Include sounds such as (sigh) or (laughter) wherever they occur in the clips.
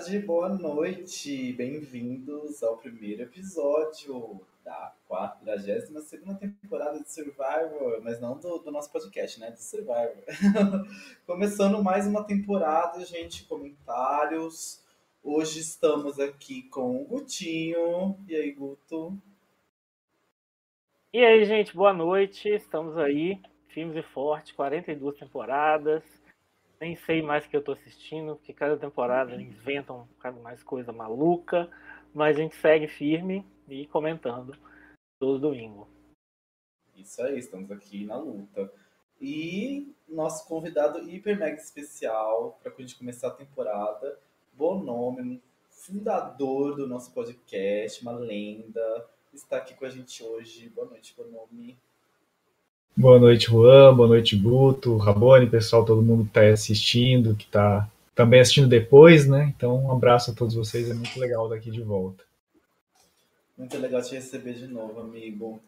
tarde, boa noite. Bem-vindos ao primeiro episódio da 42 segunda temporada de Survivor, mas não do, do nosso podcast, né? Do Survivor. (laughs) Começando mais uma temporada, gente, comentários. Hoje estamos aqui com o Gutinho. E aí, Guto? E aí, gente, boa noite. Estamos aí, firmes e fortes, 42 temporadas. Nem sei mais o que eu tô assistindo, porque cada temporada inventam um bocado mais coisa maluca, mas a gente segue firme e comentando todo domingo. Isso aí, estamos aqui na luta. E nosso convidado hiper mega especial para a gente começar a temporada, Bonome, fundador do nosso podcast, uma lenda, está aqui com a gente hoje. Boa noite, Bonome. Boa noite, Juan. Boa noite, Guto, Rabone, pessoal, todo mundo que está assistindo, que está também assistindo depois, né? Então, um abraço a todos vocês. É muito legal estar aqui de volta. Muito legal te receber de novo, amigo.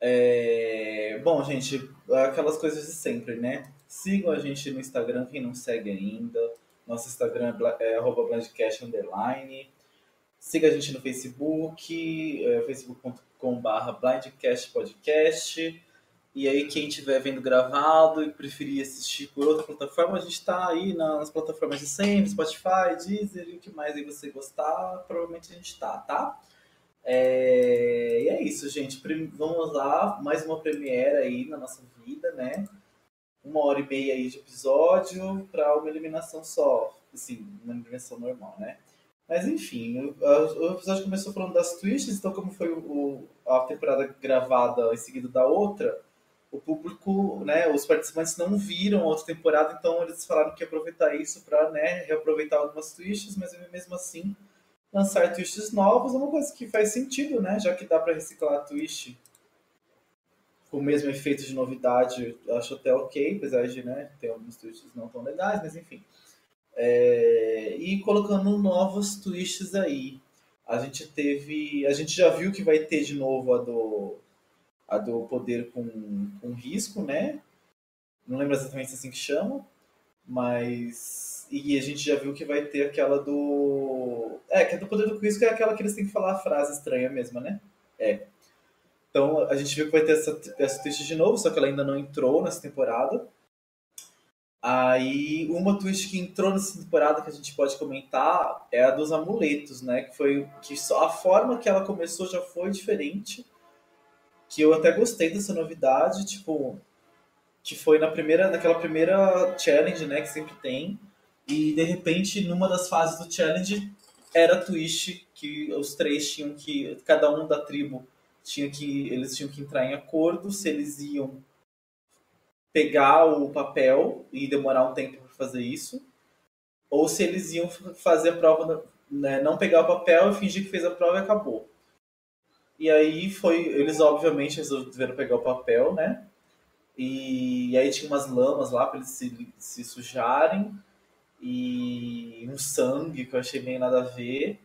É... Bom, gente, aquelas coisas de sempre, né? Sigam a gente no Instagram, quem não segue ainda. Nosso Instagram é blindcast underline. Siga a gente no Facebook, é, facebook.com.br blindcastpodcast. E aí, quem estiver vendo gravado e preferir assistir por outra plataforma, a gente está aí nas plataformas de sempre, Spotify, Deezer e o que mais aí você gostar, provavelmente a gente está, tá? É... E é isso, gente. Vamos lá, mais uma premiere aí na nossa vida, né? Uma hora e meia aí de episódio para uma eliminação só. Assim, uma eliminação normal, né? Mas enfim, o, episódio começou falando das twists, então como foi o, a temporada gravada em seguida da outra, o público, né, os participantes não viram a outra temporada, então eles falaram que ia aproveitar isso para né, reaproveitar algumas twists, mas mesmo assim lançar twists novos é uma coisa que faz sentido, né, já que dá para reciclar a twist com o mesmo efeito de novidade, acho até ok, apesar de né, ter alguns twists não tão legais, mas enfim. É... e colocando novos twists aí. A gente teve. A gente já viu que vai ter de novo a do a do poder com, com risco, né? Não lembro exatamente assim que chama, mas. E a gente já viu que vai ter aquela do. É, que é do poder do risco é aquela que eles têm que falar a frase estranha mesmo, né? É. Então a gente viu que vai ter essa, essa twist de novo, só que ela ainda não entrou nessa temporada. Aí, uma twist que entrou nessa temporada que a gente pode comentar é a dos amuletos, né? Que foi que só a forma que ela começou já foi diferente que eu até gostei dessa novidade, tipo, que foi na primeira, naquela primeira challenge, né, que sempre tem, e de repente numa das fases do challenge era twist que os três tinham que cada um da tribo tinha que eles tinham que entrar em acordo se eles iam pegar o papel e demorar um tempo para fazer isso, ou se eles iam fazer a prova, né, não pegar o papel e fingir que fez a prova e acabou. E aí foi. Eles obviamente resolveram pegar o papel, né? E, e aí tinha umas lamas lá para eles se, se sujarem. E um sangue que eu achei meio nada a ver.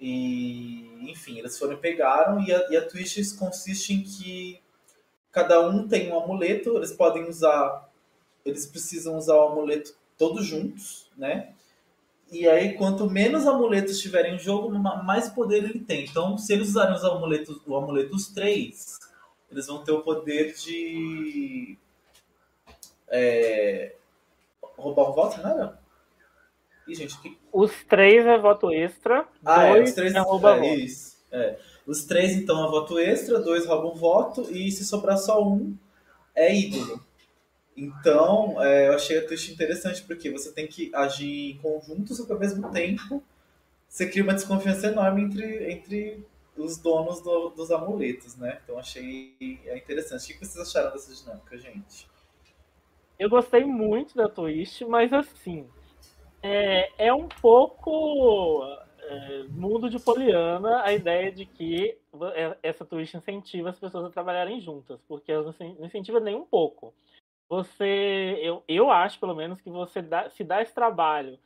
E enfim, eles foram pegaram e a, e a Twitch consiste em que cada um tem um amuleto, eles podem usar, eles precisam usar o amuleto todos juntos, né? E aí, quanto menos amuletos tiverem em jogo, mais poder ele tem. Então, se eles usarem os amuletos, o amuleto os três, eles vão ter o poder de é, roubar um voto, não era? Ih, gente, que... Os três é voto extra, ah, é, dois é, os três, é rouba é, voto. Isso, é. Os três, então, é voto extra, dois roubam voto, e se sobrar só um, é ídolo. Então, é, eu achei a twist interessante, porque você tem que agir em conjunto, só que ao mesmo tempo você cria uma desconfiança enorme entre, entre os donos do, dos amuletos, né? Então achei é interessante. O que vocês acharam dessa dinâmica, gente? Eu gostei muito da twist, mas assim, é, é um pouco é, mundo de Poliana a ideia de que é, essa twist incentiva as pessoas a trabalharem juntas, porque elas não incentivam nem um pouco você, eu, eu acho pelo menos que você dá, se dá esse trabalho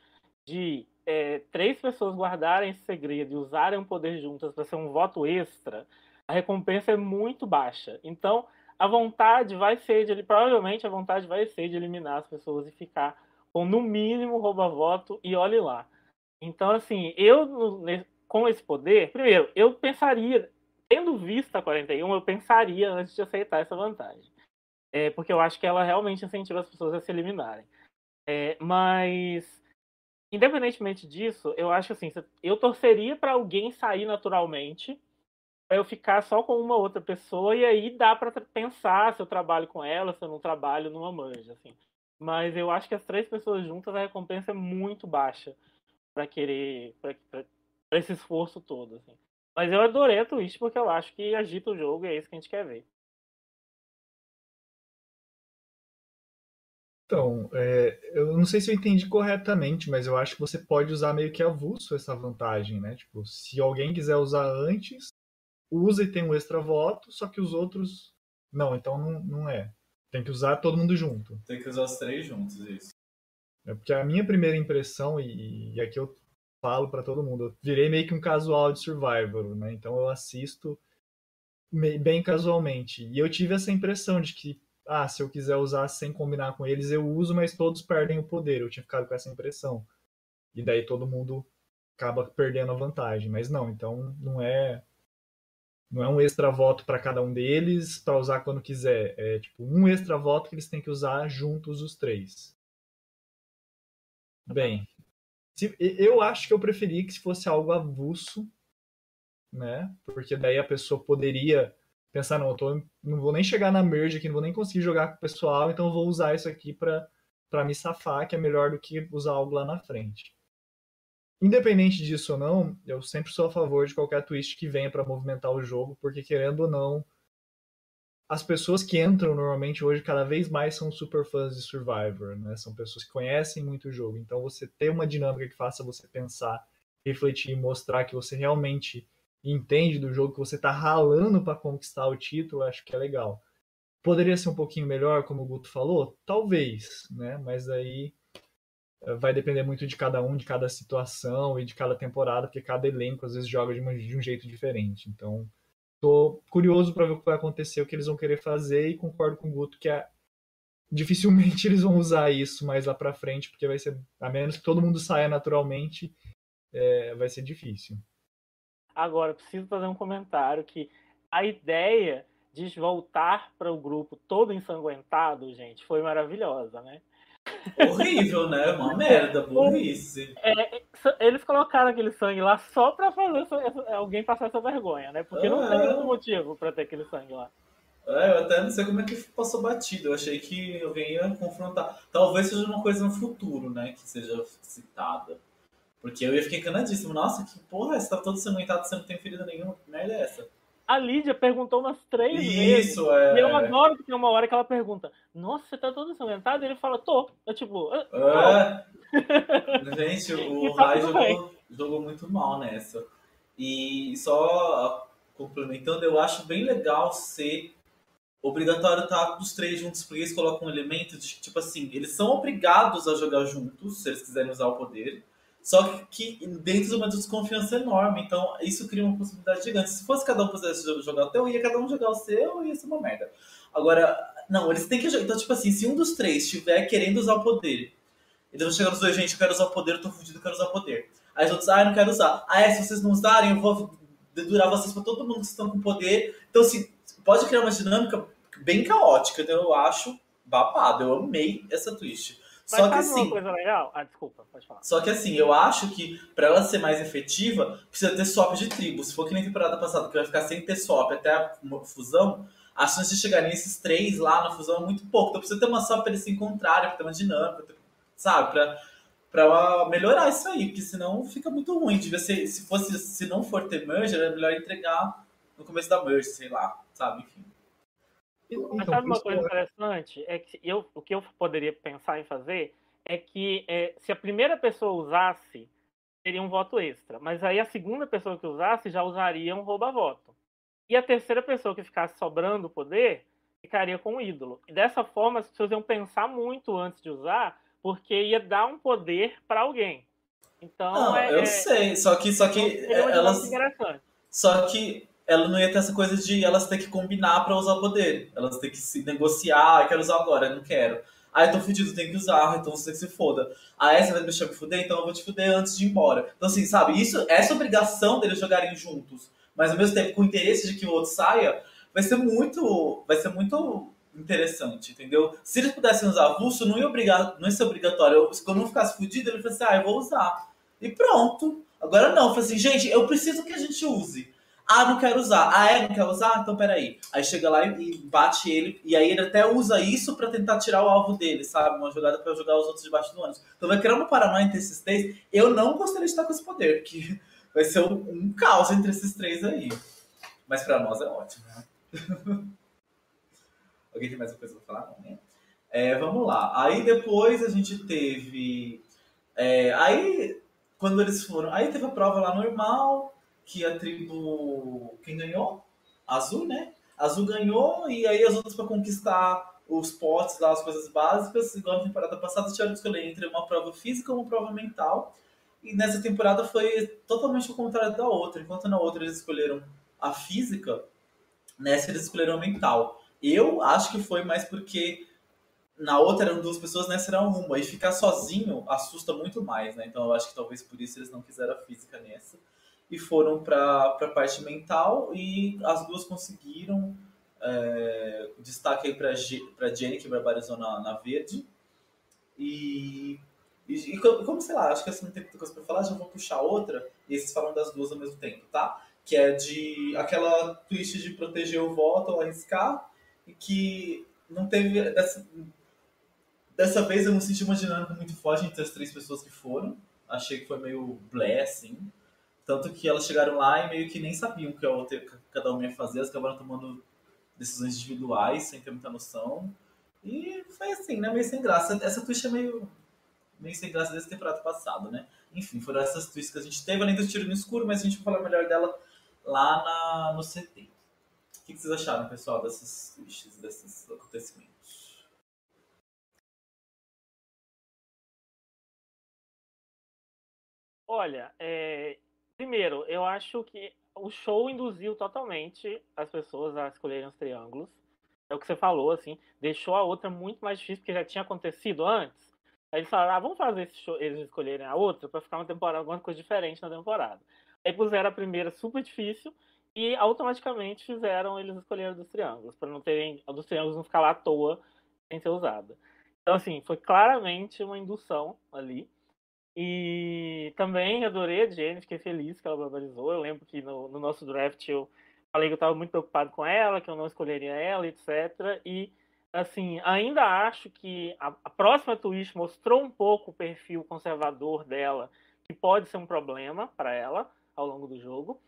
de é, três pessoas guardarem esse segredo e usarem o poder juntas para ser um voto extra, a recompensa é muito baixa. Então, a vontade vai ser de, provavelmente a vontade vai ser de eliminar as pessoas e ficar com no mínimo rouba-voto e olhe lá. Então, assim, eu com esse poder, primeiro, eu pensaria, tendo visto a 41, eu pensaria antes de aceitar essa vantagem. É, porque eu acho que ela realmente incentiva as pessoas a se eliminarem. É, mas, independentemente disso, eu acho assim, eu torceria para alguém sair naturalmente, para eu ficar só com uma outra pessoa e aí dá para pensar se eu trabalho com ela, se eu não trabalho numa manja, assim. Mas eu acho que as três pessoas juntas a recompensa é muito baixa para querer para esse esforço todo, assim. Mas eu adorei a Twitch porque eu acho que agita o jogo e é isso que a gente quer ver. Então, é, eu não sei se eu entendi corretamente, mas eu acho que você pode usar meio que avulso essa vantagem, né? Tipo, se alguém quiser usar antes, usa e tem um extra voto, só que os outros. Não, então não, não é. Tem que usar todo mundo junto. Tem que usar os três juntos, isso. É porque a minha primeira impressão, e, e aqui eu falo para todo mundo, eu virei meio que um casual de Survivor, né? Então eu assisto bem casualmente. E eu tive essa impressão de que ah, se eu quiser usar sem combinar com eles, eu uso, mas todos perdem o poder. Eu tinha ficado com essa impressão. E daí todo mundo acaba perdendo a vantagem. Mas não, então não é não é um extra voto para cada um deles para usar quando quiser. É tipo um extra voto que eles têm que usar juntos os três. Bem, se, eu acho que eu preferia que se fosse algo avulso, né? Porque daí a pessoa poderia pensar, não, eu tô, não vou nem chegar na merge aqui, não vou nem conseguir jogar com o pessoal, então eu vou usar isso aqui para para me safar, que é melhor do que usar algo lá na frente. Independente disso ou não, eu sempre sou a favor de qualquer twist que venha para movimentar o jogo, porque querendo ou não, as pessoas que entram normalmente hoje cada vez mais são super fãs de Survivor, né? São pessoas que conhecem muito o jogo. Então você ter uma dinâmica que faça você pensar, refletir e mostrar que você realmente entende do jogo, que você está ralando para conquistar o título, acho que é legal. Poderia ser um pouquinho melhor, como o Guto falou? Talvez, né? Mas aí eh, vai depender muito de cada um, de cada situação e de cada temporada, porque cada elenco às vezes joga de, de um jeito diferente. Então, tô curioso para ver o que vai acontecer, o que eles vão querer fazer e concordo com o Guto que é dificilmente (laughs) eles vão usar isso mais lá para frente, porque vai ser a menos que todo mundo saia naturalmente, é, vai ser difícil. Agora, preciso fazer um comentário que a ideia de voltar para o grupo todo ensanguentado, gente, foi maravilhosa, né? Horrível, né? Uma merda, (laughs) burrice. É, eles colocaram aquele sangue lá só pra fazer alguém passar essa vergonha, né? Porque não tem nenhum motivo pra ter aquele sangue lá. É, eu até não sei como é que passou batido. Eu achei que alguém ia confrontar. Talvez seja uma coisa no futuro, né? Que seja citada. Porque eu ia ficar encanadíssimo. Nossa, que porra, você tá todo sanguentado, você não tem ferida nenhuma. Que merda é essa? A Lídia perguntou umas três Isso, vezes. Isso, é. E eu adoro que tem uma hora que ela pergunta: Nossa, você tá todo sanguentado? E ele fala: Tô. Eu tipo. É. (laughs) Gente, o (laughs) tá Rai jogou, jogou muito mal nessa. E só complementando, eu acho bem legal ser obrigatório estar tá os três juntos, porque eles colocam um elemento de tipo assim, eles são obrigados a jogar juntos, se eles quiserem usar o poder. Só que dentro de uma desconfiança enorme. Então, isso cria uma possibilidade gigante. Se fosse cada um pudesse jogar o teu, ia cada um jogar o seu ia ser uma merda. Agora, não, eles têm que jogar. Então, tipo assim, se um dos três estiver querendo usar o poder, eles vão chegar nos dois, gente, eu quero usar o poder, eu tô fudido, eu quero usar o poder. Aí os outros, ah, eu não quero usar. Ah, é, se vocês não usarem, eu vou dedurar vocês pra todo mundo que estão com poder. Então, assim, pode criar uma dinâmica bem caótica. Então, eu acho babado. Eu amei essa twist. Mas só que assim. Uma coisa legal? Ah, desculpa, pode falar. Só que assim, eu acho que para ela ser mais efetiva, precisa ter swap de tribo. Se for que nem temporada passada, que vai ficar sem ter swap até a fusão, a chance de chegarem esses três lá na fusão é muito pouco. Então precisa ter uma swap para eles se encontrarem, pra ter uma dinâmica, sabe? Pra, pra melhorar isso aí, porque senão fica muito ruim. Devia ser, se fosse, se não for ter merge, era melhor entregar no começo da merge, sei lá, sabe? Enfim. Então, Mas sabe uma coisa interessante? É que eu, o que eu poderia pensar em fazer é que é, se a primeira pessoa usasse, seria um voto extra. Mas aí a segunda pessoa que usasse já usaria um rouba-voto. E a terceira pessoa que ficasse sobrando o poder ficaria com o ídolo. E dessa forma as pessoas iam pensar muito antes de usar, porque ia dar um poder para alguém. Então, não, é, eu é, sei, só que só que então, elas só que ela não ia ter essa coisa de elas ter que combinar para usar o poder. Elas ter que se negociar, ah, quero usar agora, não quero. Ah, eu tô fudido, tem que usar, então você que se foda. Ah, essa vai me deixar me fuder, então eu vou te fuder antes de ir embora. Então, assim, sabe, isso, essa obrigação deles jogarem juntos, mas ao mesmo tempo com o interesse de que o outro saia, vai ser muito. Vai ser muito interessante, entendeu? Se eles pudessem usar avulso, não ia, obrigar, não ia ser obrigatório. Quando não ficasse fudido, ele falasse, ah, eu vou usar. E pronto. Agora não, falei assim, gente, eu preciso que a gente use. Ah, não quero usar. Ah, é? Não quer usar? Então peraí. Aí chega lá e, bate ele. E aí ele até usa isso para tentar tirar o alvo dele, sabe? Uma jogada para jogar os outros debaixo do ônibus. Então vai criar uma paranoia entre esses três. Eu não gostaria de estar com esse poder, (laughs) que vai ser um, um caos entre esses três aí. Mas para nós é ótimo, né? (laughs) Alguém tem mais uma coisa pra falar? Né? É, vamos lá. Aí depois a gente teve. É, aí, quando eles foram. Aí teve a prova lá normal que a tribo. Quem ganhou? Azul, né? Azul ganhou, e aí as outras para conquistar os potes lá, as coisas básicas, igual na temporada passada, tiveram que escolher entre uma prova física ou uma prova mental. E nessa temporada foi totalmente o contrário da outra. Enquanto na outra eles escolheram a física, nessa eles escolheram a mental. Eu acho que foi mais porque na outra eram duas pessoas, nessa era uma. E ficar sozinho assusta muito mais, né? Então eu acho que talvez por isso eles não quiseram a física nessa e foram para a parte mental e as duas conseguiram. É, destaque aí para Jenny, que barbarizou na, na verde. E, e, e, como, sei lá, acho que assim não tem muita coisa para falar, já vou puxar outra e esses falam das duas ao mesmo tempo, tá? Que é de aquela twist de proteger o voto ou arriscar e que não teve. Dessa, dessa vez eu não senti uma dinâmica muito forte entre as três pessoas que foram. Achei que foi meio blé, assim. Tanto que elas chegaram lá e meio que nem sabiam o que cada uma ia fazer, elas acabaram tomando decisões individuais, sem ter muita noção. E foi assim, né? Meio sem graça. Essa twist é meio, meio sem graça desse temporada passado, né? Enfim, foram essas twists que a gente teve, além do tiro no escuro, mas a gente vai falar melhor dela lá na, no CT. O que vocês acharam, pessoal, dessas twists, desses acontecimentos? Olha, é, Primeiro, eu acho que o show induziu totalmente as pessoas a escolherem os triângulos. É o que você falou, assim, deixou a outra muito mais difícil, porque já tinha acontecido antes. Aí eles falaram, ah, vamos fazer esse show, eles escolherem a outra para ficar uma temporada, alguma coisa diferente na temporada. Aí puseram a primeira super difícil e automaticamente fizeram eles escolherem dos triângulos, para não terem, a dos triângulos não ficar lá à toa sem ser usada. Então, assim, foi claramente uma indução ali. E também adorei a Jenny, fiquei feliz que ela barbarizou. Eu lembro que no, no nosso draft eu falei que eu estava muito preocupado com ela, que eu não escolheria ela, etc. E, assim, ainda acho que a, a próxima twist mostrou um pouco o perfil conservador dela, que pode ser um problema para ela ao longo do jogo.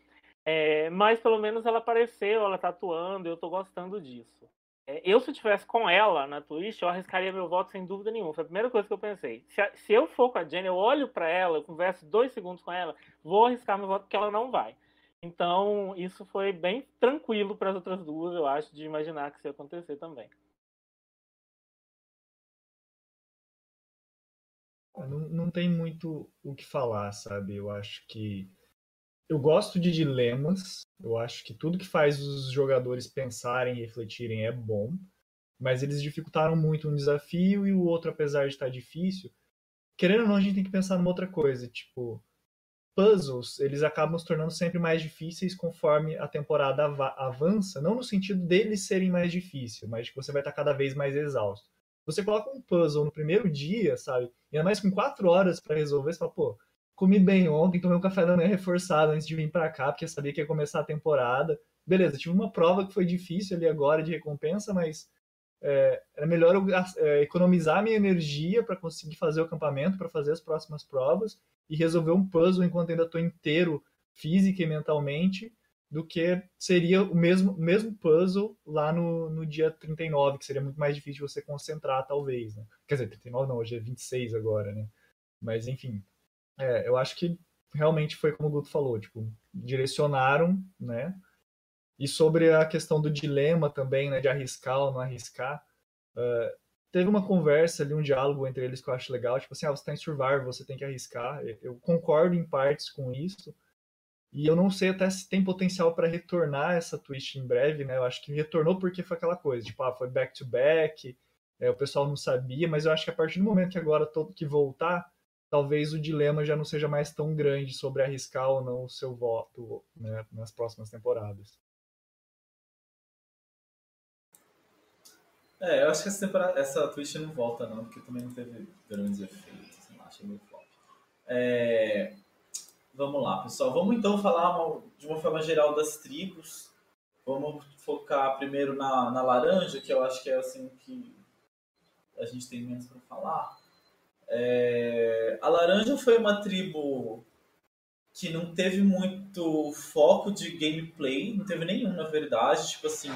É, mas pelo menos ela apareceu, ela tá atuando, eu tô gostando disso. É, eu, se tivesse com ela na Twitch, eu arriscaria meu voto sem dúvida nenhuma. Foi a primeira coisa que eu pensei. Se, se eu for com a Jenny, eu olho para ela, eu converso dois segundos com ela, vou arriscar meu voto porque ela não vai. Então, isso foi bem tranquilo para as outras duas, eu acho, de imaginar que isso ia acontecer também. Não, não tem muito o que falar, sabe? Eu acho que eu gosto de dilemas. Eu acho que tudo que faz os jogadores pensarem e refletirem é bom. Mas eles dificultaram muito um desafio e o outro, apesar de estar difícil. Querendo ou não, a gente tem que pensar numa outra coisa. Tipo, puzzles, eles acabam se tornando sempre mais difíceis conforme a temporada avança. Não no sentido deles serem mais difíceis, mas que você vai estar cada vez mais exausto. Você coloca um puzzle no primeiro dia, sabe? E ainda mais com quatro horas para resolver, você fala, pô, comi bem ontem, tomei um café da manhã reforçado antes de vir para cá, porque sabia que ia começar a temporada. Beleza, tive uma prova que foi difícil ali agora de recompensa, mas é, era melhor eu é, economizar minha energia para conseguir fazer o acampamento, para fazer as próximas provas e resolver um puzzle enquanto ainda estou inteiro física e mentalmente, do que seria o mesmo, mesmo puzzle lá no, no dia 39, que seria muito mais difícil você concentrar, talvez. Né? Quer dizer, 39 não, hoje é 26 agora, né? Mas, enfim, é, eu acho que realmente foi como o Guto falou, tipo, direcionaram, né? E sobre a questão do dilema também, né, de arriscar ou não arriscar, uh, teve uma conversa ali, um diálogo entre eles que eu acho legal, tipo assim, ah, você está em Survivor, você tem que arriscar. Eu concordo em partes com isso, e eu não sei até se tem potencial para retornar essa twist em breve, né? Eu acho que retornou porque foi aquela coisa, tipo, ah, foi back to back, é, o pessoal não sabia, mas eu acho que a partir do momento que agora todo que voltar, talvez o dilema já não seja mais tão grande sobre arriscar ou não o seu voto né, nas próximas temporadas. É, eu acho que essa, temporada, essa Twitch não volta não, porque também não teve grandes efeitos, assim, achei meio flop. É, vamos lá, pessoal. Vamos então falar de uma forma geral das tribos. Vamos focar primeiro na, na laranja, que eu acho que é assim que a gente tem menos para falar. É, a laranja foi uma tribo que não teve muito foco de gameplay, não teve nenhum, na verdade. Tipo assim,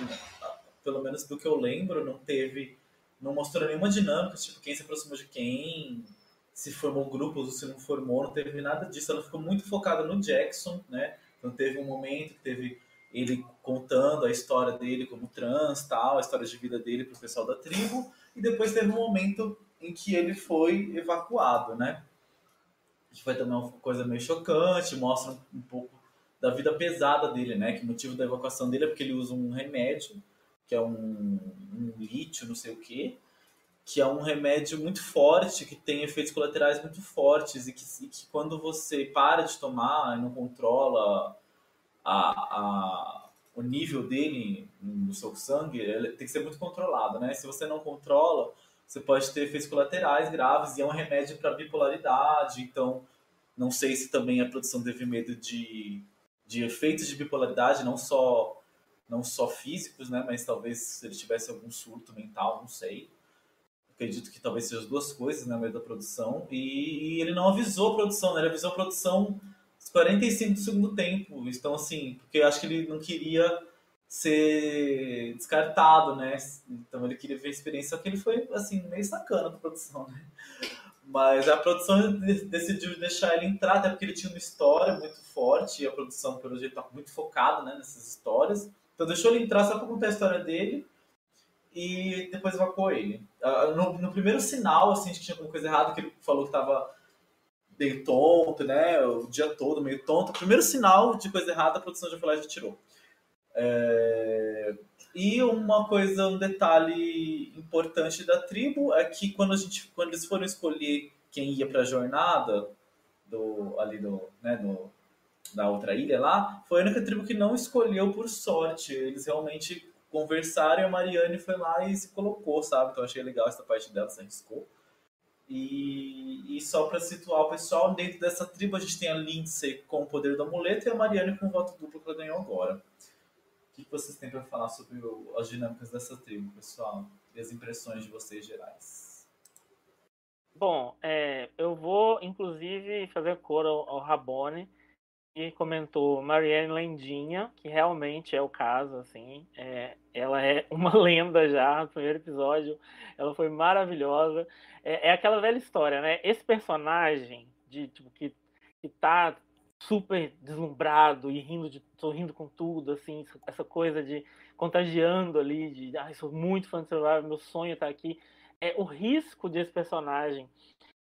pelo menos do que eu lembro, não teve. Não mostrou nenhuma dinâmica, tipo, quem se aproximou de quem, se formou grupos ou se não formou, não teve nada disso. Ela ficou muito focada no Jackson, né? Então teve um momento que teve ele contando a história dele como trans, tal, a história de vida dele para o pessoal da tribo, e depois teve um momento em que ele foi evacuado, né? Que foi também uma coisa meio chocante, mostra um pouco da vida pesada dele, né? Que o motivo da evacuação dele é porque ele usa um remédio, que é um, um lítio, não sei o quê, que é um remédio muito forte, que tem efeitos colaterais muito fortes e que, e que quando você para de tomar e não controla a, a, o nível dele no seu sangue, ele tem que ser muito controlado, né? Se você não controla, você pode ter efeitos colaterais graves e é um remédio para bipolaridade. Então, não sei se também a produção teve medo de, de efeitos de bipolaridade, não só não só físicos, né? Mas talvez se ele tivesse algum surto mental, não sei. Acredito que talvez sejam as duas coisas né, no meio da produção. E, e ele não avisou a produção, né? Ele avisou a produção 45 do segundo tempo. Então, assim, porque eu acho que ele não queria ser descartado, né? Então ele queria ver a experiência, só que ele foi, assim, meio sacana da produção, né? Mas a produção decidiu deixar ele entrar, até porque ele tinha uma história muito forte, e a produção, pelo jeito, tá muito focada né, nessas histórias. Então deixou ele entrar só para contar a história dele e depois evacuou ele. Ah, no, no, primeiro sinal, assim, de que tinha alguma coisa errada, que ele falou que estava meio tonto, né, o dia todo meio tonto. O primeiro sinal de coisa errada, a produção já foi lá e já tirou. É... E uma coisa, um detalhe importante da tribo é que quando a gente, quando eles foram escolher quem ia para a jornada do ali do, né, do, da outra ilha lá, foi a única tribo que não escolheu por sorte. Eles realmente conversaram e a Mariane foi lá e se colocou, sabe? Então achei legal essa parte dela, se arriscou. E, e só para situar o pessoal, dentro dessa tribo a gente tem a Lindsay com o poder do amuleto e a Mariane com o voto duplo que ela ganhou agora. Que vocês têm para falar sobre o, as dinâmicas dessa tribo, pessoal? E as impressões de vocês gerais? Bom, é, eu vou inclusive fazer cor ao, ao Rabone que comentou Marianne Lendinha, que realmente é o caso, assim. É, ela é (laughs) uma lenda já, no primeiro episódio. Ela foi maravilhosa. É, é aquela velha história, né? Esse personagem de, tipo, que, que tá super deslumbrado e rindo de sorrindo com tudo, assim, essa coisa de contagiando ali, de ah, sou muito fã de Survivor, meu sonho é tá aqui. É o risco desse personagem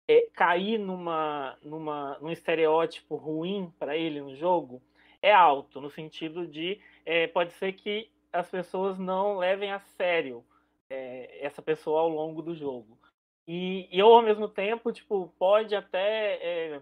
é, cair numa, numa, num estereótipo ruim para ele no jogo é alto, no sentido de é, pode ser que as pessoas não levem a sério é, essa pessoa ao longo do jogo. E, e eu, ao mesmo tempo, tipo, pode até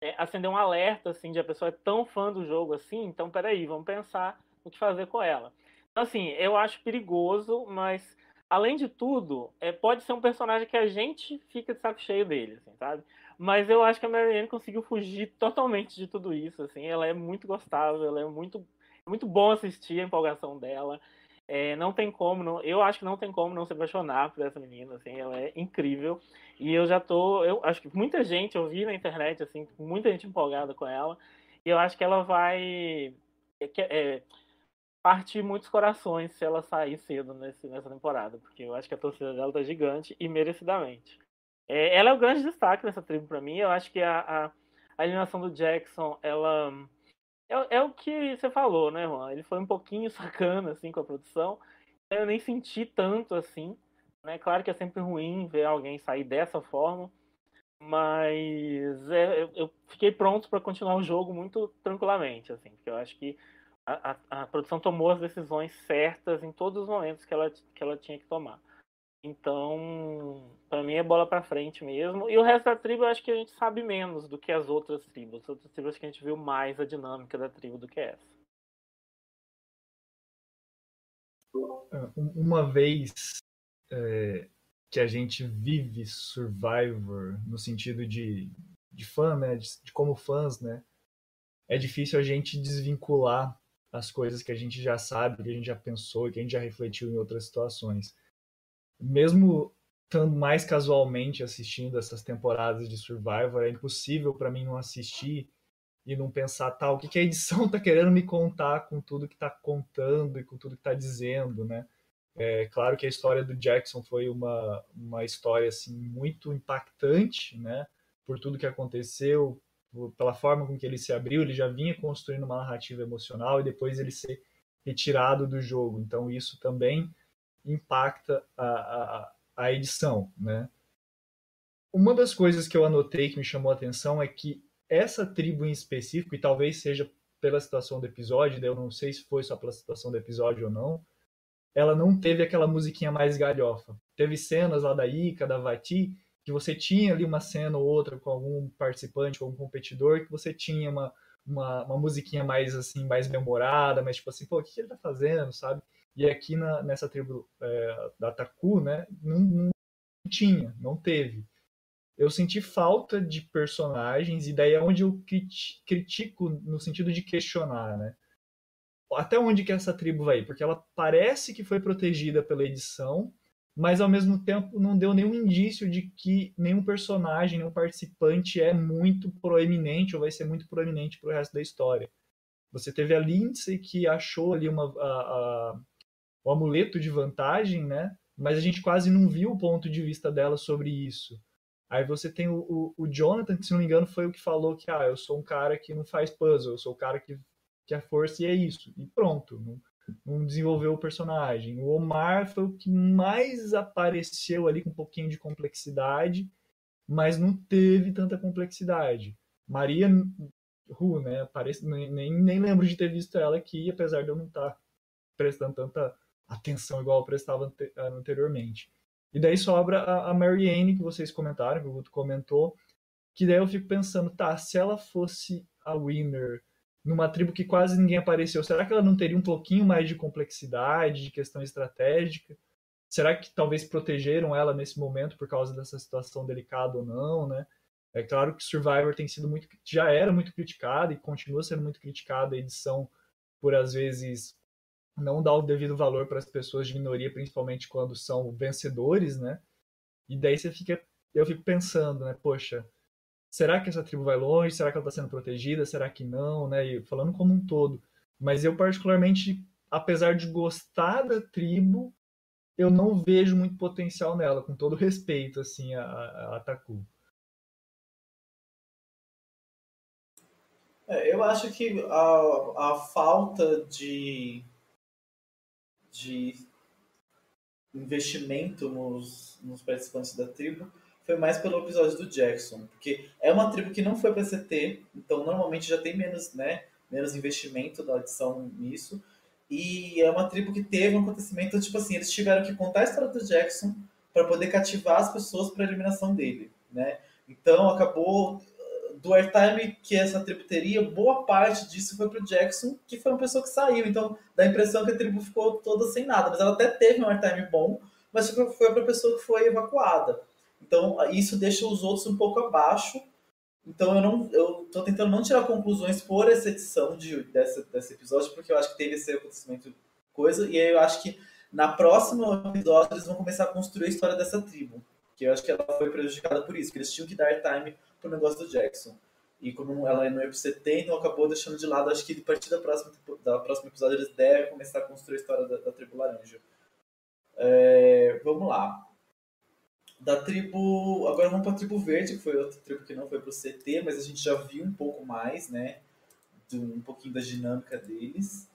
é, é, acender um alerta, assim, de a pessoa é tão fã do jogo assim, então peraí, vamos pensar o que fazer com ela. Então, assim, eu acho perigoso, mas além de tudo, é, pode ser um personagem que a gente fica de saco cheio dele, assim, sabe? Mas eu acho que a Marianne conseguiu fugir totalmente de tudo isso, assim. Ela é muito gostável, ela é muito, muito bom assistir a empolgação dela. É, não tem como, não, eu acho que não tem como não se apaixonar por essa menina, assim, ela é incrível. E eu já tô, eu acho que muita gente, eu vi na internet, assim, muita gente empolgada com ela. E eu acho que ela vai é, é partir muitos corações se ela sair cedo nesse, nessa temporada, porque eu acho que a torcida dela tá gigante e merecidamente. É, ela é o grande destaque nessa tribo para mim. Eu acho que a, a, a eliminação do Jackson, ela é, é, o que você falou, né, Juan? Ele foi um pouquinho (laughs) sacana assim com a produção. Eu nem senti tanto assim. Né? Claro que é sempre ruim ver alguém sair dessa forma, mas é, eu, fiquei pronto para continuar o jogo muito tranquilamente, assim, porque eu acho que a, a, produção tomou as decisões certas em todos os momentos que ela, que ela tinha que tomar. Então, para mim é bola para frente mesmo. E o resto da tribo eu acho que a gente sabe menos do que as outras tribos. As outras tribos que a gente viu mais a dinâmica da tribo do que essa. Uma vez é, que a gente vive Survivor no sentido de, de fã, né? De, de como fãs, né? É difícil a gente desvincular as coisas que a gente já sabe, que a gente já pensou, que a gente já refletiu em outras situações mesmo estando mais casualmente assistindo essas temporadas de Survivor, é impossível para mim não assistir e não pensar, tal, tá, o que, que a edição (laughs) tá querendo me contar com tudo que tá contando e com tudo que tá dizendo, né? É claro que a história do Jackson foi uma, uma história assim muito impactante, né? Por tudo que aconteceu, pela forma com que ele se abriu, ele já vinha construindo uma narrativa emocional e depois ele ser retirado do jogo. Então isso também impacta a, a, a edição, né? Uma das coisas que eu anotei que me chamou a atenção é que essa tribo em específico, e talvez seja pela situação do episódio, eu não sei se foi só pela situação do episódio ou não, ela não teve aquela musiquinha mais galhofa. Teve cenas lá da Ica, da Vati, que você tinha ali uma cena ou outra com algum participante, com algum competidor, que você tinha uma, uma, uma musiquinha mais assim, mais memorada, mas tipo assim, pô, o que, que ele tá fazendo, sabe? E aqui na, nessa tribo é, da Taku, né, não, não tinha, não teve. Eu senti falta de personagens, e daí é onde eu critico no sentido de questionar, né? Até onde que essa tribo vai? Porque ela parece que foi protegida pela edição, mas ao mesmo tempo não deu nenhum indício de que nenhum personagem, nenhum participante é muito proeminente ou vai ser muito proeminente para o resto da história. Você teve a Lindsay que achou ali uma, a, o amuleto de vantagem, né? Mas a gente quase não viu o ponto de vista dela sobre isso. Aí você tem o, o, o, Jonathan, que se não me engano foi o que falou que ah, eu sou um cara que não faz puzzle, eu sou o cara que, que é força e é isso. E pronto, não, não desenvolveu o personagem. O Omar foi o que mais apareceu ali com um pouquinho de complexidade, mas não teve tanta complexidade. Maria Ru, né? Nem, nem lembro de ter visto ela aqui, apesar de eu não estar tá prestando tanta atenção igual eu prestava anteriormente. E daí sobra a, a Mary Anne, que vocês comentaram, que o Guto comentou, que daí eu fico pensando, tá, se ela fosse a winner numa tribo que quase ninguém apareceu, será que ela não teria um pouquinho mais de complexidade, de questão estratégica? Será que talvez protegeram ela nesse momento por causa dessa situação delicada ou não, né? É claro que Survivor tem sido muito, já era muito criticada e continua sendo muito criticada a edição por às vezes não dá o devido valor para as pessoas de minoria, principalmente quando são vencedores, né? E daí você fica, eu fico pensando, né? Poxa, será que essa tribo vai longe? Será que ela está sendo protegida? Será que não, né? E falando como um todo. Mas eu particularmente, apesar de gostar da tribo, eu não vejo muito potencial nela, com todo respeito, assim, a, a, Taku. É, eu acho que a, a falta de de investimento nos, nos participantes da tribo foi mais pelo episódio do Jackson, porque é uma tribo que não foi para CT, então normalmente já tem menos, né, menos investimento da adição nisso, e é uma tribo que teve um acontecimento, tipo assim, eles tiveram que contar a história do Jackson para poder cativar as pessoas para a eliminação dele, né? Então acabou do airtime que essa tribo teria, boa parte disso foi pro Jackson, que foi uma pessoa que saiu. Então dá a impressão que a tribo ficou toda sem nada. Mas ela até teve um airtime bom, mas foi pra pessoa que foi evacuada. Então isso deixa os outros um pouco abaixo. Então eu não eu tô tentando não tirar conclusões por essa edição de, dessa, desse episódio, porque eu acho que teve esse acontecimento coisa, e aí eu acho que na próxima episódio eles vão começar a construir a história dessa tribo. Que eu acho que ela foi prejudicada por isso, que eles tinham que dar time pro negócio do Jackson. E como ela não ia pro CT, então acabou deixando de lado. Acho que a partir da próxima, da próxima episódio eles devem começar a construir a história da, da tribo laranja. É, vamos lá. Da tribo. Agora vamos pra tribo verde, que foi outra tribo que não foi pro CT, mas a gente já viu um pouco mais, né? Um pouquinho da dinâmica deles.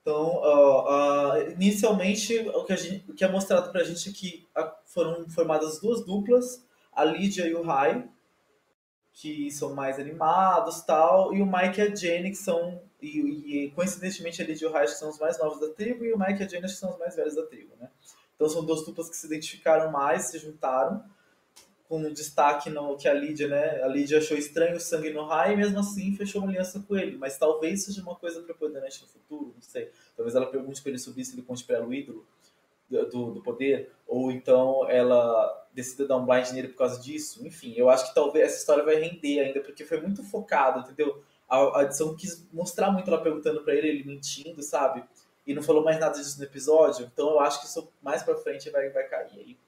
Então, uh, uh, inicialmente, o que, a gente, o que é mostrado pra gente é que foram formadas duas duplas, a Lídia e o Rai, que são mais animados tal, e o Mike e a Jenny, que são, e, e coincidentemente a Lidia e o Raj, que são os mais novos da tribo, e o Mike e a Jenny, que são os mais velhos da tribo, né? Então são duas duplas que se identificaram mais, se juntaram, com destaque no que a Lídia, né? A Lídia achou estranho o sangue no Rai e mesmo assim fechou uma aliança com ele. Mas talvez seja uma coisa preponderante no futuro, não sei. Talvez ela pergunte para ele subir se ele conte para ela o ídolo do, do poder, ou então ela decida dar um blind nele por causa disso. Enfim, eu acho que talvez essa história vai render ainda, porque foi muito focado, entendeu? A, a edição quis mostrar muito ela perguntando para ele, ele mentindo, sabe? E não falou mais nada disso no episódio, então eu acho que isso mais pra frente vai, vai cair aí.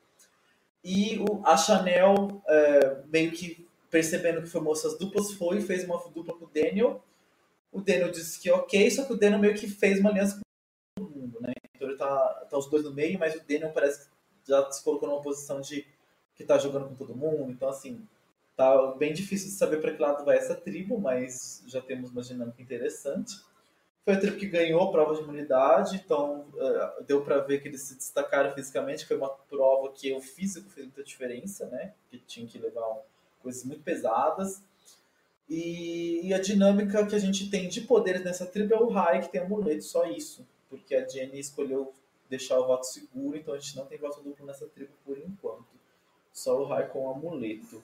E o, a Chanel, é, meio que percebendo que formou essas duplas, foi fez uma dupla com o Daniel. O Daniel disse que ok, só que o Daniel meio que fez uma aliança com todo mundo, né? Então ele tá, tá os dois no meio, mas o Daniel parece que já se colocou numa posição de que tá jogando com todo mundo. Então, assim, tá bem difícil de saber para que lado vai essa tribo, mas já temos uma dinâmica interessante. Foi a tribo que ganhou a prova de imunidade, então uh, deu para ver que eles se destacaram fisicamente. Foi uma prova que o físico fez muita diferença, né? Que tinha que levar coisas muito pesadas. E, e, a dinâmica que a gente tem de poderes nessa tribo é o Rai, que tem amuleto, só isso. Porque a Jenny escolheu deixar o voto seguro, então a gente não tem voto duplo nessa tribo por enquanto. Só o Rai com amuleto. O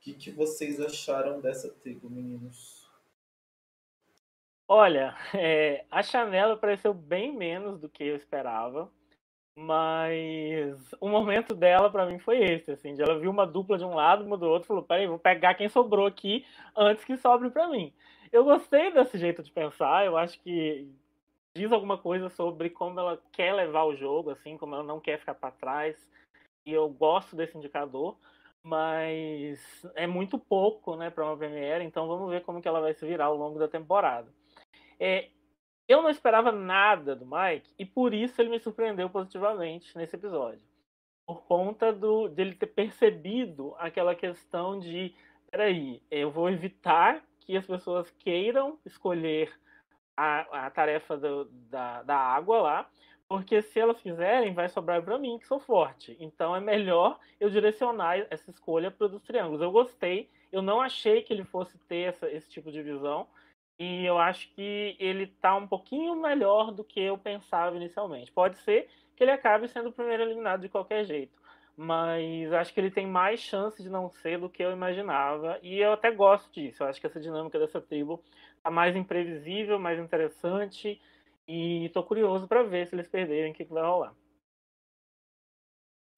que, que vocês acharam dessa tribo, meninos? Olha, (laughs) é, a Chanel apareceu bem menos do que eu esperava, mas (laughs) o momento dela para mim foi esse, assim, de ela viu uma dupla de um lado, uma do outro, falou, peraí, vou pegar quem sobrou aqui antes que sobre para mim. Eu gostei desse jeito de pensar, eu acho que diz alguma coisa sobre como ela quer levar o jogo, assim, como ela não quer ficar para trás, e eu gosto desse indicador, mas é muito pouco, né, para uma Premiere, então vamos ver como que ela vai se virar ao longo da temporada. É, eu não esperava nada do Mike e por isso ele me surpreendeu positivamente nesse episódio. Por conta do, dele ter percebido aquela questão de: peraí, eu vou evitar que as pessoas queiram escolher a, a tarefa do, da, da água lá, porque se elas fizerem, vai sobrar para mim, que sou forte. Então é melhor eu direcionar essa escolha para os triângulos. Eu gostei, eu não achei que ele fosse ter essa, esse tipo de visão, e eu acho que ele está um pouquinho melhor do que eu pensava inicialmente. Pode ser que ele acabe sendo o primeiro eliminado de qualquer jeito, mas acho que ele tem mais chance de não ser do que eu imaginava, e eu até gosto disso. Eu acho que essa dinâmica dessa tribo está mais imprevisível, mais interessante, e estou curioso para ver se eles perderem o que, que vai rolar.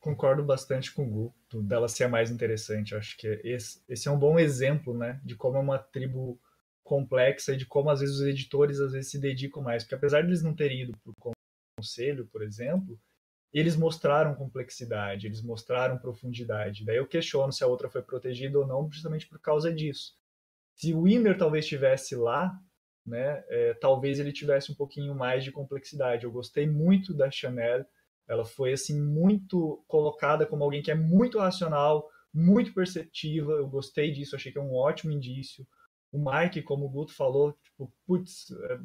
Concordo bastante com o Gu, dela ser mais interessante. Acho que esse, esse é um bom exemplo né, de como é uma tribo complexa e de como às vezes os editores às vezes se dedicam mais, porque apesar de não terem ido para o conselho, por exemplo, eles mostraram complexidade, eles mostraram profundidade. Daí eu questiono se a outra foi protegida ou não, justamente por causa disso. Se o Winner talvez estivesse lá, né, é, talvez ele tivesse um pouquinho mais de complexidade. Eu gostei muito da Chanel, ela foi assim muito colocada como alguém que é muito racional, muito perceptiva. Eu gostei disso, achei que é um ótimo indício o Mike, como o Guto falou, tipo, putz, é,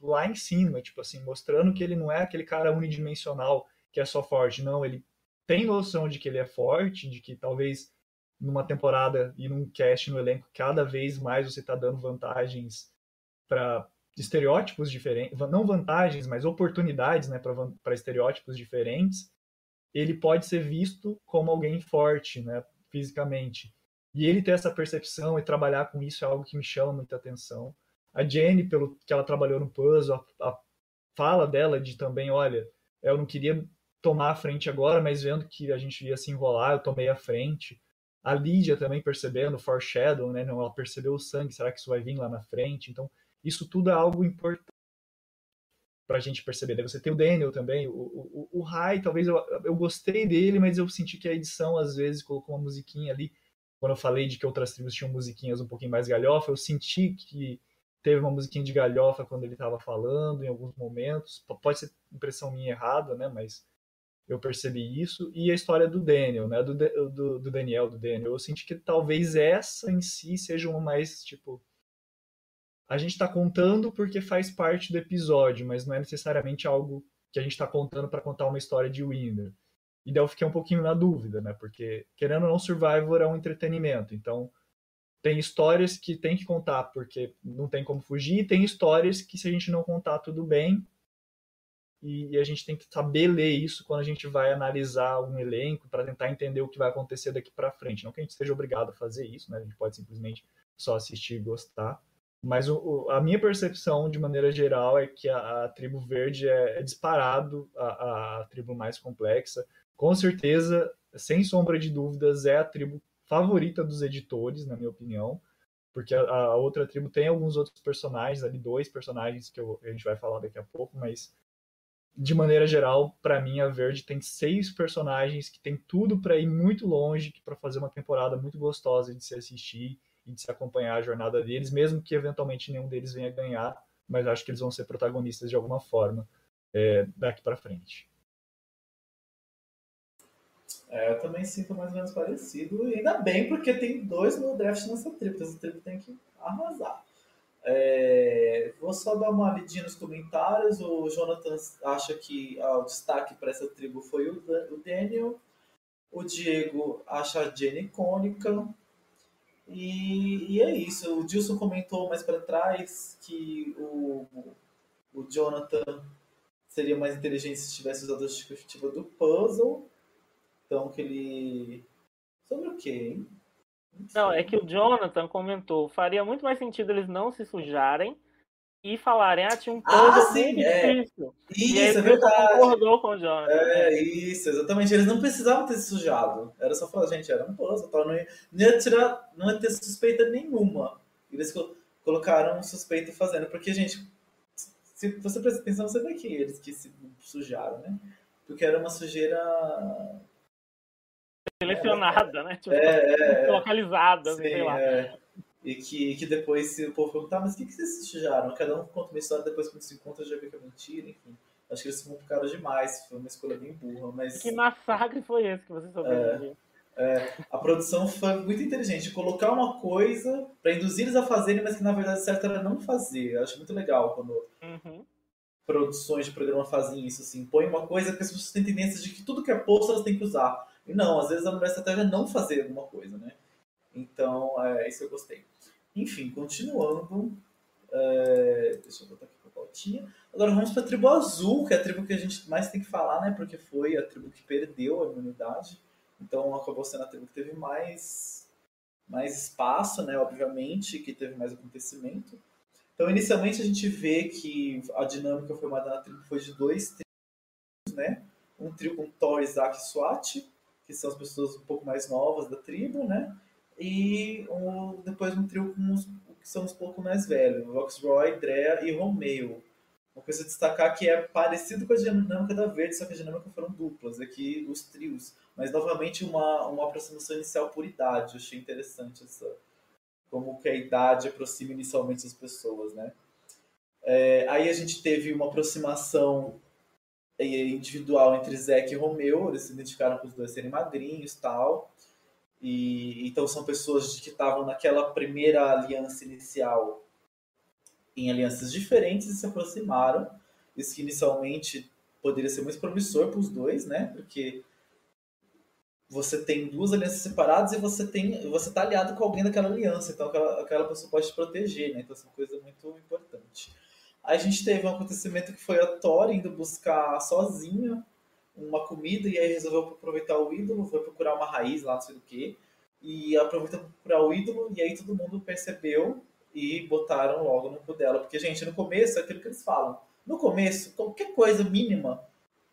lá em cima, tipo assim, mostrando que ele não é aquele cara unidimensional que é só forte, não, ele tem noção de que ele é forte, de que talvez numa temporada e num cast no elenco cada vez mais você está dando vantagens para estereótipos diferentes, não vantagens, mas oportunidades, né, para estereótipos diferentes. Ele pode ser visto como alguém forte, né, fisicamente. E ele ter essa percepção e trabalhar com isso é algo que me chama muita atenção. A Jenny, pelo que ela trabalhou no puzzle, a, a fala dela de também, olha, eu não queria tomar a frente agora, mas vendo que a gente ia se enrolar, eu tomei a frente. A Lídia também percebendo, foreshadow, né? Ela percebeu o sangue, será que isso vai vir lá na frente? Então, isso tudo é algo importante para a gente perceber. Daí você tem o Daniel também, o, o, o Rai, talvez eu, eu gostei dele, mas eu senti que a edição às vezes colocou uma musiquinha ali quando eu falei de que outras tribos tinham musiquinhas um pouquinho mais galhofa, eu senti que teve uma musiquinha de galhofa quando ele estava falando em alguns momentos. Pode ser impressão minha errada, né? Mas eu percebi isso. E a história do Daniel, né? Do, do, do Daniel, do Daniel. Eu senti que talvez essa em si seja uma mais, tipo... A gente está contando porque faz parte do episódio, mas não é necessariamente algo que a gente está contando para contar uma história de Winder. E daí eu fiquei um pouquinho na dúvida, né? Porque, querendo ou não, Survivor é um entretenimento. Então, tem histórias que tem que contar porque não tem como fugir, e tem histórias que, se a gente não contar tudo bem, e, e a gente tem que saber ler isso quando a gente vai analisar um elenco para tentar entender o que vai acontecer daqui para frente. Não que a gente esteja obrigado a fazer isso, né? A gente pode simplesmente só assistir e gostar. Mas o, a minha percepção, de maneira geral, é que a, a tribo verde é, é disparado a, a, tribo mais complexa. Com certeza, sem sombra de dúvidas, é a tribo favorita dos editores, na minha opinião. Porque a, a outra tribo tem alguns outros personagens, ali dois personagens que eu, a gente vai falar daqui a pouco, mas de maneira geral, para mim, a Verde tem seis personagens que tem tudo para ir muito longe, para fazer uma temporada muito gostosa de se assistir e de se acompanhar a jornada deles, mesmo que eventualmente nenhum deles venha ganhar, mas acho que eles vão ser protagonistas de alguma forma é, daqui para frente. É, eu também sinto mais ou menos parecido, e ainda bem, porque tem dois no draft nessa tribo, essa tribo tem que arrasar. É, vou só dar uma lidinha nos comentários. O Jonathan acha que ah, o destaque para essa tribo foi o, o Daniel. O Diego acha a Jenny icônica. E, e, é isso. O Dilson comentou mais para trás que o, o Jonathan seria mais inteligente se tivesse usado a justificativa do puzzle. Então que ele. Sobre o quê, hein? Não, é que o Jonathan comentou, faria muito mais sentido eles não se sujarem e falarem, ah, tinha um puzzle ah, sim, muito é. difícil. Isso, e aí, é verdade. concordou com o Jonathan. É, isso, exatamente. Eles não precisavam ter se sujado. Era só falar, gente, era um puzzle, tal. Não, ia, não ia tirar, não ia ter suspeita nenhuma. Eles colocaram suspeita fazendo, porque, gente, se você prestar atenção, você vê que eles que se sujaram, né? Porque era uma sujeira selecionada, né? Tipo, é, é, localizada, sim, sei lá. É. E que, que depois o povo perguntar, mas o que, que vocês sujaram? Cada um conta uma história, depois quando se encontra já vê que é mentira, enfim. Acho que eles se complicaram demais, foi uma escolha bem burra, mas... Que massacre foi esse que vocês souberam é, é, a produção foi muito inteligente, colocar uma coisa para induzir eles a fazerem, mas que na verdade certo era não fazer. Eu acho muito legal quando uhum. produções de programa fazem isso, assim, põe uma coisa que as pessoas têm tendência de que tudo que é posto elas têm que usar. E não, às vezes a melhor estratégia é não fazer alguma coisa, né? Então, é isso eu gostei. Enfim, continuando. É, deixa eu botar aqui a pautinha. Agora vamos para a tribo azul, que é a tribo que a gente mais tem que falar, né? Porque foi a tribo que perdeu a imunidade. Então acabou sendo a tribo que teve mais, mais espaço, né? Obviamente, que teve mais acontecimento. Então, inicialmente a gente vê que a dinâmica formada na tribo foi de dois trios, né? Um trio com Thor, Isaac e Swat, que são as pessoas um pouco mais novas da tribo, né? E um, depois um trio com os que são um pouco mais velhos, Roxroy, Drea e Romeo. Uma coisa a destacar que é parecido com a dinâmica da Verde, só que a dinâmica foram duplas, aqui os trios. Mas novamente uma, uma aproximação inicial por idade. Eu achei interessante essa, como que a idade aproxima inicialmente as pessoas, né? É, aí a gente teve uma aproximação individual entre Zeca e Romeu, eles se identificaram com os dois serem magrinhos tal. E então são pessoas que estavam naquela primeira aliança inicial em alianças diferentes e se aproximaram. Isso que inicialmente poderia ser muito promissor para os dois, né? Porque você tem duas alianças separadas e você tem você está aliado com alguém daquela aliança, então aquela, aquela pessoa pode te proteger, né? Então é uma coisa muito importante. A gente teve um acontecimento que foi a Thor indo buscar sozinha uma comida e aí resolveu aproveitar o ídolo, foi procurar uma raiz lá, não sei do que, e aproveitou para procurar o ídolo e aí todo mundo percebeu e botaram logo no cu dela. Porque, gente, no começo é aquilo que eles falam. No começo, qualquer coisa mínima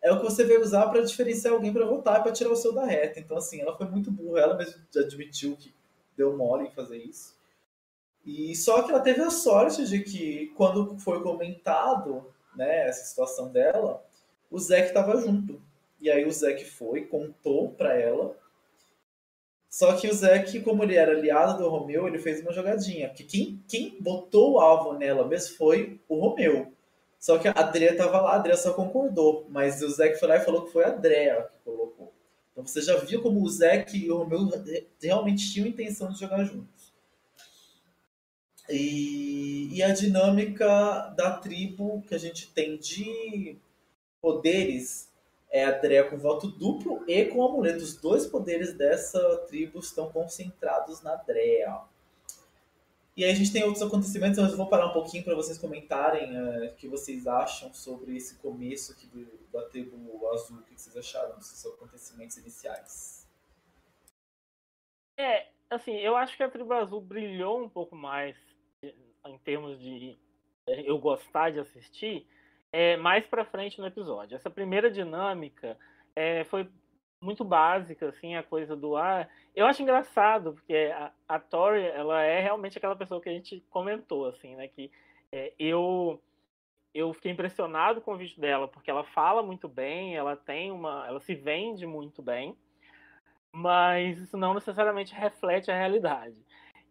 é o que você vai usar para diferenciar alguém para votar e para tirar o seu da reta. Então, assim, ela foi muito burra, ela mesmo admitiu que deu mole em fazer isso. E só que ela teve a sorte de que, quando foi comentado né, essa situação dela, o Zeke estava junto. E aí o Zeke foi, contou para ela. Só que o Zeke, como ele era aliado do Romeu, ele fez uma jogadinha. Que quem, quem botou o alvo nela mesmo foi o Romeu. Só que a Adria estava lá, a Adria só concordou. Mas o Zeke foi lá e falou que foi a Adria que colocou. Então você já viu como o Zeke e o Romeu realmente tinham intenção de jogar juntos. E, e a dinâmica da tribo que a gente tem de poderes é a Drea com voto duplo e com amuleto. Os dois poderes dessa tribo estão concentrados na Drea. E aí a gente tem outros acontecimentos, mas eu vou parar um pouquinho para vocês comentarem uh, o que vocês acham sobre esse começo aqui do, da tribo azul, o que vocês acharam desses acontecimentos iniciais. É, assim, eu acho que a tribo azul brilhou um pouco mais em termos de é, eu gostar de assistir, é, mais para frente no episódio. Essa primeira dinâmica é, foi muito básica, assim, a coisa do ar. Ah, eu acho engraçado, porque a, a Tori, ela é realmente aquela pessoa que a gente comentou, assim, né? Que é, eu eu fiquei impressionado com o vídeo dela, porque ela fala muito bem, ela tem uma. ela se vende muito bem, mas isso não necessariamente reflete a realidade.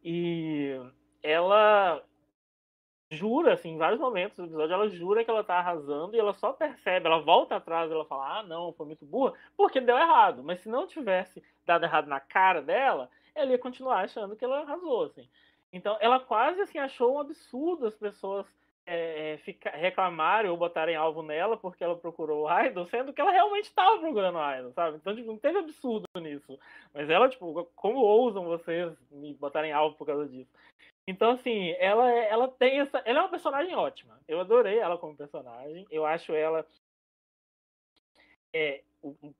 E ela jura, assim, em vários momentos do episódio, ela jura que ela tá arrasando e ela só percebe, ela volta atrás ela fala, ah, não, foi muito burra, porque deu errado. Mas se não tivesse dado errado na cara dela, ela ia continuar achando que ela arrasou, assim. Então, ela quase, assim, achou um absurdo as pessoas é, ficar, reclamarem ou botarem alvo nela porque ela procurou o Idol, sendo que ela realmente estava procurando o Idol, sabe? Então, tipo, não teve absurdo nisso. Mas ela, tipo, como ousam vocês me botarem alvo por causa disso? Então, assim, ela, é, ela tem essa. Ela é uma personagem ótima. Eu adorei ela como personagem. Eu acho ela é, um,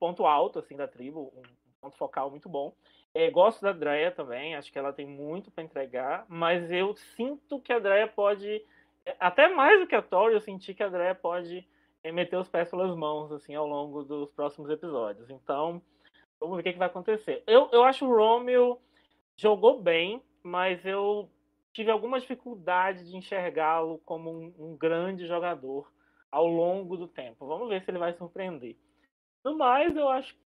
ponto alto assim da tribo, um ponto focal muito bom. É, gosto da Drea também, acho que ela tem muito para entregar, mas eu sinto que a Drea pode, até mais do que a Tori, eu senti que a Drea pode é, meter os pés pelas mãos assim ao longo dos próximos episódios. Então, vamos ver o que, que vai acontecer. Eu, eu acho o Romeo jogou bem, mas eu tive alguma dificuldade de enxergá-lo como um, um, grande jogador ao longo do tempo. Vamos ver se ele vai surpreender. No mais, eu acho que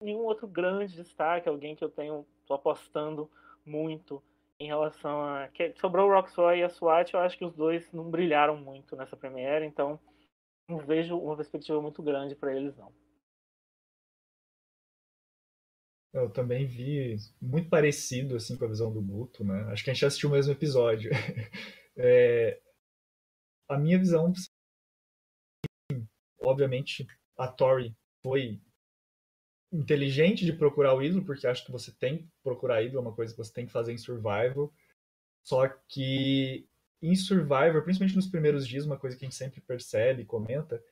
nenhum outro grande destaque, alguém que eu tenho apostando muito em relação a sobrou o Roxroy e a SWAT, eu acho que os dois não brilharam muito nessa Premiere, então não vejo uma perspectiva muito grande para eles não. Eu também vi muito parecido assim com a visão do Guto, né? Acho que a gente assistiu o mesmo episódio. (laughs) É, a minha visão, obviamente, a Tori foi inteligente de procurar o ídolo, porque acho que você tem que procurar ídolo, é uma coisa que você tem que fazer em Survival. Só que em Survivor, principalmente nos primeiros dias, uma coisa que a gente sempre percebe e comenta,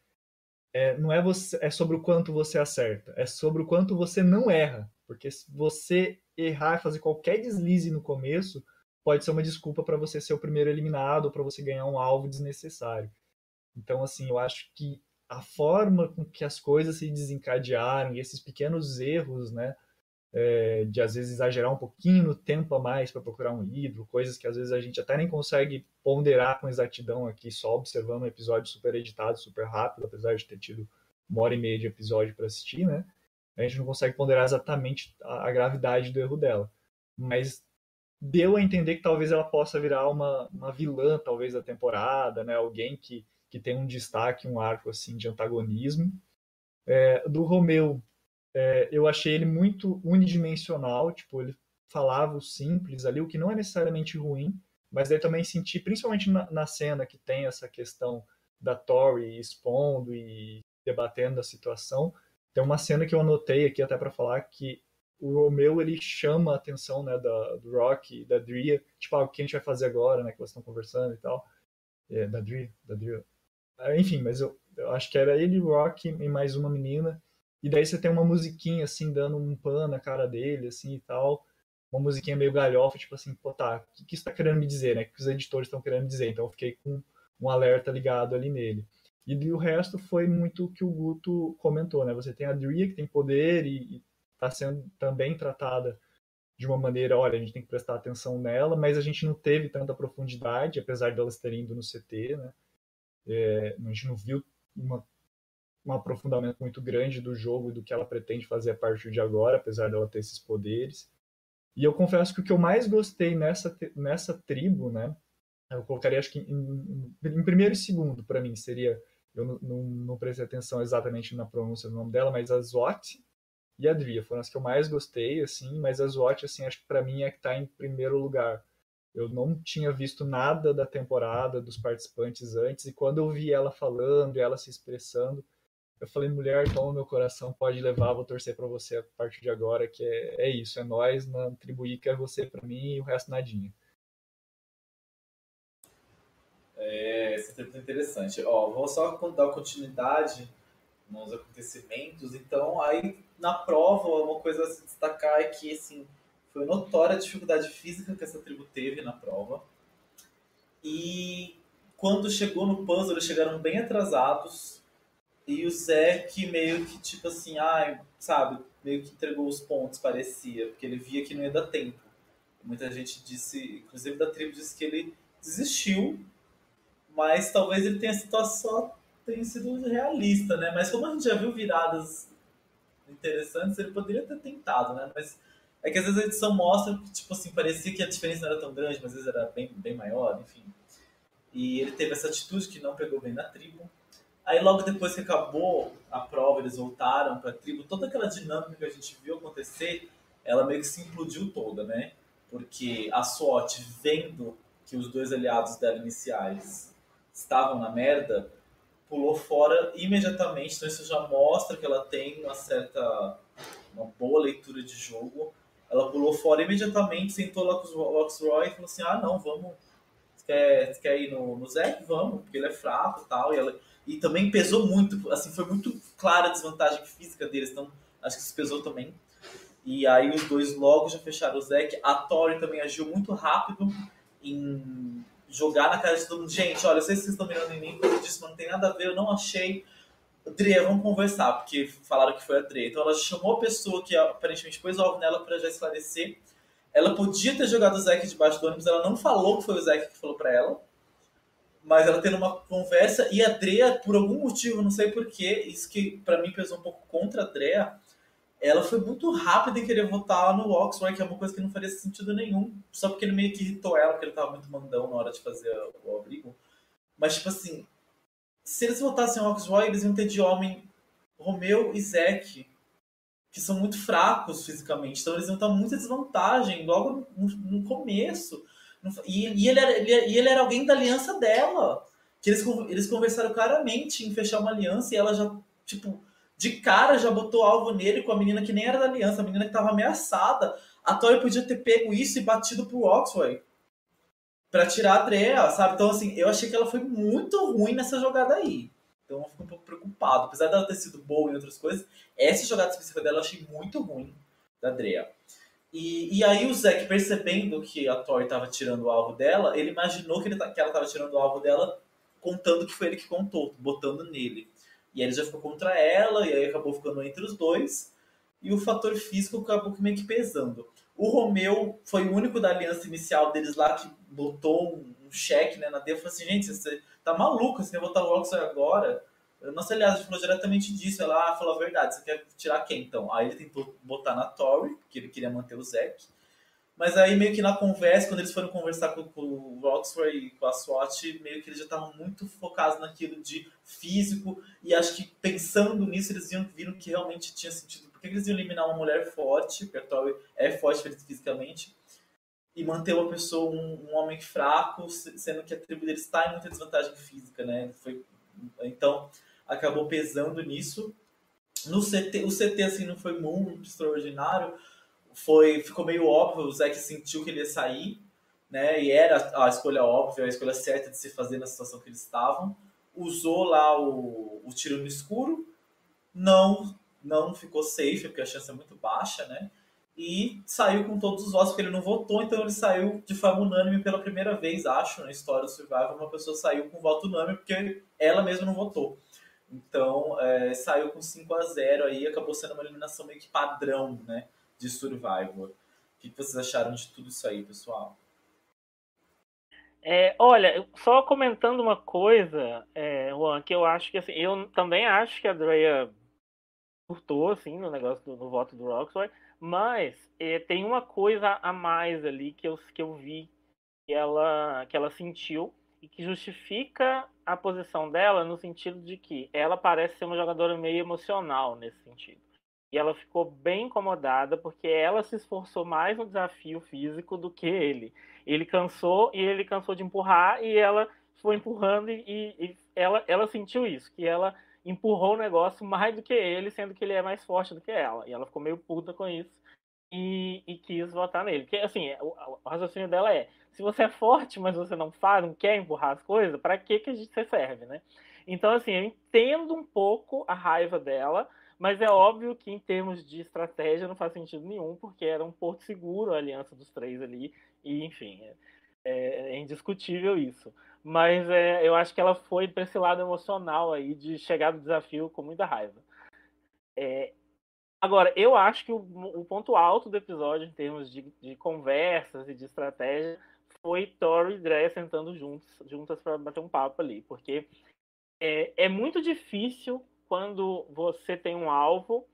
é, não é, você, é sobre o quanto você acerta, é sobre o quanto você não erra. Porque se você errar fazer qualquer deslize no começo, pode ser uma desculpa para você ser o primeiro eliminado ou para você ganhar um alvo desnecessário. Então, assim, eu acho que a forma com que as coisas se desencadearam e esses pequenos erros, né, é, de às vezes exagerar um pouquinho no tempo a mais para procurar um livro, coisas que às vezes a gente até nem consegue ponderar com exatidão aqui, só observando um episódio super editado, super rápido, apesar de ter tido uma hora e meia de episódio para assistir, né? A gente não consegue ponderar exatamente a, a, gravidade do erro dela. Mas deu a entender que talvez ela possa virar uma, uma vilã, talvez, da temporada, né? Alguém que, que tem um destaque, um arco, assim, de antagonismo. É, do Romeu, é, eu achei ele muito unidimensional, tipo, ele falava o simples ali, o que não é necessariamente ruim, mas daí também senti, principalmente na, na cena que tem essa questão da Tori expondo e debatendo a situação, tem uma cena que eu anotei aqui até para falar que o Romeu ele chama a atenção né, da, do Rock da Dria, tipo, ah, o que a gente vai fazer agora, né, que elas estão conversando e tal. É, da Dria, da Dria. Ah, enfim, mas eu, eu, acho que era ele, o Rock e mais uma menina. E daí você tem uma musiquinha, assim, dando um pano na cara dele, assim, e tal. Uma musiquinha meio galhofa, tipo assim, pô, tá, o que, que isso tá querendo me dizer, né? O que os editores estão querendo dizer. Então eu fiquei com um alerta ligado ali nele. E o resto foi muito o que o Guto comentou, né? Você tem a Dria, que tem poder e está sendo também tratada de uma maneira, olha, a gente tem que prestar atenção nela, mas a gente não teve tanta profundidade, apesar de elas terem ido no CT, né? É, a gente não viu uma, um aprofundamento muito grande do jogo e do que ela pretende fazer a partir de agora, apesar dela ter esses poderes. E eu confesso que o que eu mais gostei nessa, nessa tribo, né? Eu colocaria, acho que em, em primeiro e segundo, para mim, seria eu não, não, não, prestei atenção exatamente na pronúncia do nome dela, mas a Zwat e a Dria foram as que eu mais gostei, assim, mas a Zwat, assim, acho que para mim é que tá em primeiro lugar. Eu não tinha visto nada da temporada dos participantes antes, e quando eu vi ela falando e ela se expressando, eu falei, mulher, toma meu coração, pode levar, vou torcer para você a partir de agora, que é, é isso, é nós, na tribo Ica é você para mim e o resto nadinha. É, isso é muito interessante. Ó, vou só dar continuidade nos acontecimentos. Então, aí na prova, uma coisa a se destacar é que assim, foi notória a dificuldade física que essa tribo teve na prova. E quando chegou no puzzle, eles chegaram bem atrasados, e o Zé que meio que, tipo assim, ai, sabe, meio que entregou os pontos, parecia, porque ele via que não ia dar tempo. Muita gente disse, inclusive da tribo, disse que ele desistiu, mas talvez ele tenha situação tenha sido realista, né? Mas como a gente já viu viradas interessantes, ele poderia ter tentado, né? Mas é que às vezes a edição mostra que, tipo assim, parecia que a diferença não era tão grande, mas às vezes era bem, bem maior, enfim. E ele teve essa atitude que não pegou bem na tribo. Aí logo depois que acabou a prova, eles voltaram para a tribo, toda aquela dinâmica que a gente viu acontecer, ela meio que se implodiu toda, né? Porque a SWAT, vendo que os dois aliados dela iniciais estavam na merda, pulou fora imediatamente. Então isso já mostra que ela tem uma certa, uma boa leitura de jogo. Ela pulou fora imediatamente, sentou lá com o Roxroy e falou assim: ah, não, vamos. Quer, quer ir no, no Zeke? Vamos, porque ele é fraco tal. E, ela, e também pesou muito, assim, foi muito clara a desvantagem física deles, então acho que isso pesou também. E aí os dois logo já fecharam o Zeke. A Tori também agiu muito rápido em jogar na cara de todo mundo. Gente, olha, eu sei se vocês estão mirando em mim, porque disso não tem nada a ver, eu não achei. Drea, vamos conversar, porque falaram que foi a Drea. Então ela chamou a pessoa que aparentemente pôs o alvo nela para já esclarecer. Ela podia ter jogado o Zack debaixo do ônibus, ela não falou que foi o Zack que falou para ela. Mas ela tendo uma conversa e a Drea, por algum motivo, não sei porquê, isso que para mim pesou um pouco contra a Drea, ela foi muito rápida em querer votar no Oxford, que é uma coisa que não faria sentido nenhum, só porque ele meio que irritou ela, porque ele tava muito mandão na hora de fazer o abrigo. Mas, tipo assim, se eles votassem Oxford, eles iam ter de homem Romeu e Zack, que são muito fracos fisicamente, então eles iam estar muita desvantagem logo no, no começo. E, e, ele era, ele, e ele era alguém da aliança dela, que eles, eles conversaram claramente em fechar uma aliança e ela já, tipo de cara já botou alvo nele com a menina que nem era da aliança, a menina que estava ameaçada. A Tori podia ter pego isso e batido pro Oxford para tirar a Drea, sabe? Então, assim, eu achei que ela foi muito ruim nessa jogada aí. Então, eu fico um pouco preocupado. Apesar dela ter sido boa em outras coisas, essa jogada específica dela eu achei muito ruim, da Drea. E, e aí o Zack, percebendo que a Tori estava tirando o alvo dela, ele imaginou que, ele, que ela estava tirando o alvo dela contando que foi ele que contou, botando nele. E aí ele já ficou contra ela, e aí acabou ficando entre os dois. E o fator físico acabou meio que pesando. O Romeu foi o único da aliança inicial deles lá que botou um, um cheque né, na D. Falou assim, gente, você tá maluco, você quer botar o Oxford agora? Nossa aliás falou diretamente disso. Ela falou a verdade, você quer tirar quem então? Aí ele tentou botar na Tory, porque ele queria manter o Zack. Mas aí meio que na conversa, quando eles foram conversar com, com o Oxford e com a SWAT, meio que eles já estavam muito focados naquilo de físico, e acho que pensando nisso, eles viram, viram que realmente tinha sentido. Porque eles iam eliminar uma mulher forte, porque a Tori é forte fisicamente, e manter uma pessoa, um, um, homem fraco, sendo que a tribo deles está em muita desvantagem física, né? Foi, então, acabou pesando nisso. No CT, o CT, assim, não foi muito extraordinário, foi ficou meio óbvio, o Zack sentiu que ele ia sair, né? E era a escolha óbvia, a escolha certa de se fazer na situação que eles estavam. Usou lá o, o tiro no escuro, não não ficou safe, porque a chance é muito baixa, né? E saiu com todos os votos, porque ele não votou, então ele saiu de forma unânime pela primeira vez, acho, na história do Survival, uma pessoa saiu com voto unânime, porque ela mesma não votou. Então, é, saiu com 5 a 0 aí, acabou sendo uma eliminação meio que padrão, né? de Survivor. O que vocês acharam de tudo isso aí, pessoal? É, olha, só comentando uma coisa, é, Juan, que eu acho que assim, eu também acho que a Drea curtou assim no negócio do voto do Roxroy, mas é, tem uma coisa a mais ali que eu, que eu vi que ela, que ela sentiu e que justifica a posição dela no sentido de que ela parece ser uma jogadora meio emocional nesse sentido. E ela ficou bem incomodada porque ela se esforçou mais no desafio físico do que ele. Ele cansou e ele cansou de empurrar e ela foi empurrando e, e ela, ela sentiu isso, que ela empurrou o negócio mais do que ele, sendo que ele é mais forte do que ela. E ela ficou meio puta com isso. e, e, quis votar nele. Porque, assim, o, o, raciocínio dela é: se você é forte, mas você não faz, não quer empurrar as coisas, para que, que gente serve, né? Então, assim, eu entendo um pouco a raiva dela, mas é óbvio que, em termos de estratégia, não faz sentido nenhum, porque era um porto seguro a aliança dos três ali, e, enfim, é, é indiscutível isso. Mas é, eu acho que ela foi para esse lado emocional aí, de chegar do desafio com muita raiva. É, Agora, eu acho que o, o, ponto alto do episódio, em termos de, de conversas e de estratégia, foi Thor e Drea sentando juntos, juntas para bater um papo ali. Porque é, é muito difícil quando você tem um alvo,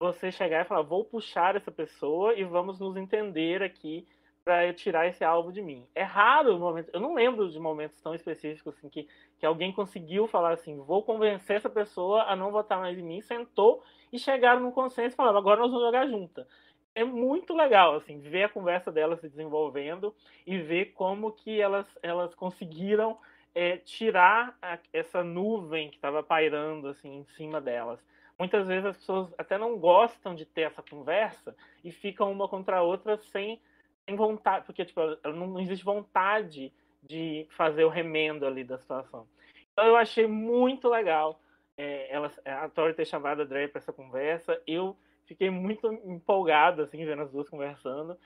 você chegar e falar: vou puxar essa pessoa e vamos nos entender aqui para tirar esse alvo de mim. É raro o momento, eu não lembro de momentos tão específicos assim que, que alguém conseguiu falar assim, vou convencer essa pessoa a não votar mais em mim, sentou e chegaram num consenso e falaram, agora nós vamos jogar junta. É muito legal, assim, ver a conversa delas se desenvolvendo e ver como que elas, elas conseguiram é, tirar a, essa nuvem que estava pairando, assim, em cima delas. Muitas vezes as pessoas até não gostam de ter essa conversa e ficam uma contra a outra sem sem vontade, porque tipo, não, não existe vontade de fazer o remendo ali da situação. Então eu achei muito legal é, ela, a Tori ter chamado a Dre para essa conversa. Eu fiquei muito empolgado assim vendo as duas conversando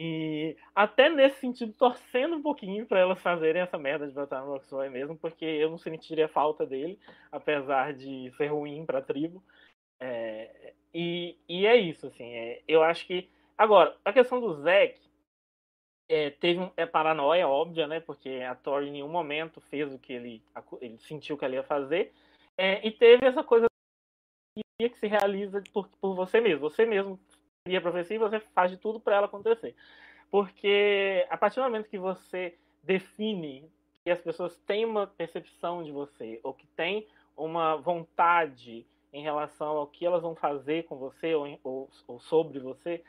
e até nesse sentido torcendo um pouquinho para elas fazerem essa merda de botar no Roxroy mesmo, porque eu não sentiria falta dele, apesar de ser ruim para a tribo. É, e, e é isso assim. É, eu acho que agora a questão do Zack é, teve é paranoia óbvia, né? Porque a Thor em nenhum momento fez o que ele, ele sentiu que ela ia fazer. É, e teve essa coisa que se realiza por, por você mesmo. Você mesmo cria a profecia e você faz de tudo para ela acontecer. Porque a partir do momento que você define que as pessoas têm uma percepção de você, ou que têm uma vontade em relação ao que elas vão fazer com você ou, ou, ou sobre você,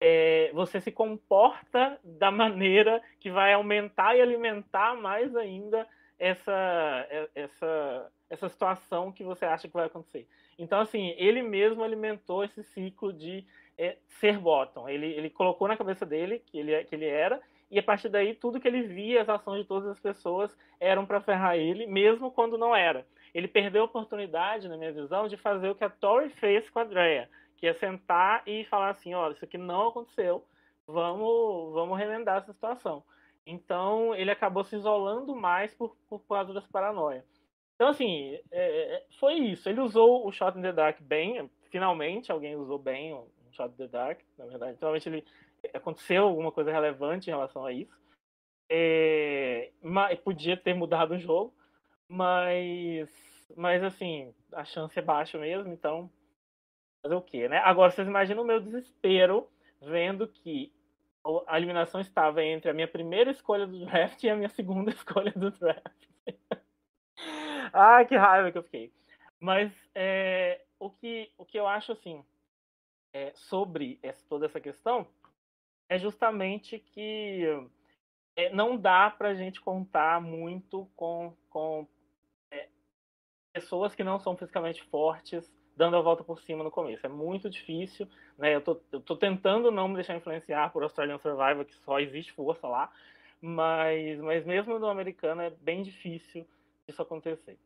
é, você se comporta da maneira que vai aumentar e alimentar mais ainda essa, é, essa, essa situação que você acha que vai acontecer. Então, assim, ele mesmo alimentou esse ciclo de é, ser bottom. Ele, ele colocou na cabeça dele que ele, que ele era, e a partir daí, tudo que ele via, as ações de todas as pessoas eram para ferrar ele, mesmo quando não era. Ele perdeu a oportunidade, na minha visão, de fazer o que a Tori fez com a Drea que é sentar e falar assim, olha, isso aqui não aconteceu, vamos, vamos remendar essa situação. Então, ele acabou se isolando mais por, por causa dessa paranoia. Então, assim, é, é, foi isso. Ele usou o Shot in the Dark bem, finalmente alguém usou bem o Shot in the Dark, na verdade. Finalmente ele aconteceu alguma coisa relevante em relação a isso. É, mas, podia ter mudado o jogo, mas, mas assim, a chance é baixa mesmo, então fazer o quê, né? Agora, vocês imaginam o meu desespero vendo que a eliminação estava entre a minha primeira escolha do draft e a minha segunda (laughs) escolha do draft. (laughs) ah, que raiva que eu fiquei. Mas é, o, que, o que eu acho, assim, é, sobre essa, toda essa questão é justamente que é, não dá para a gente contar muito com, com é, pessoas que não são fisicamente fortes dando a volta por cima no começo. É muito difícil, né? Eu tô, eu tô tentando não me deixar influenciar por Australian Survivor, que só existe força lá, mas, mas mesmo no americano é bem difícil isso acontecer.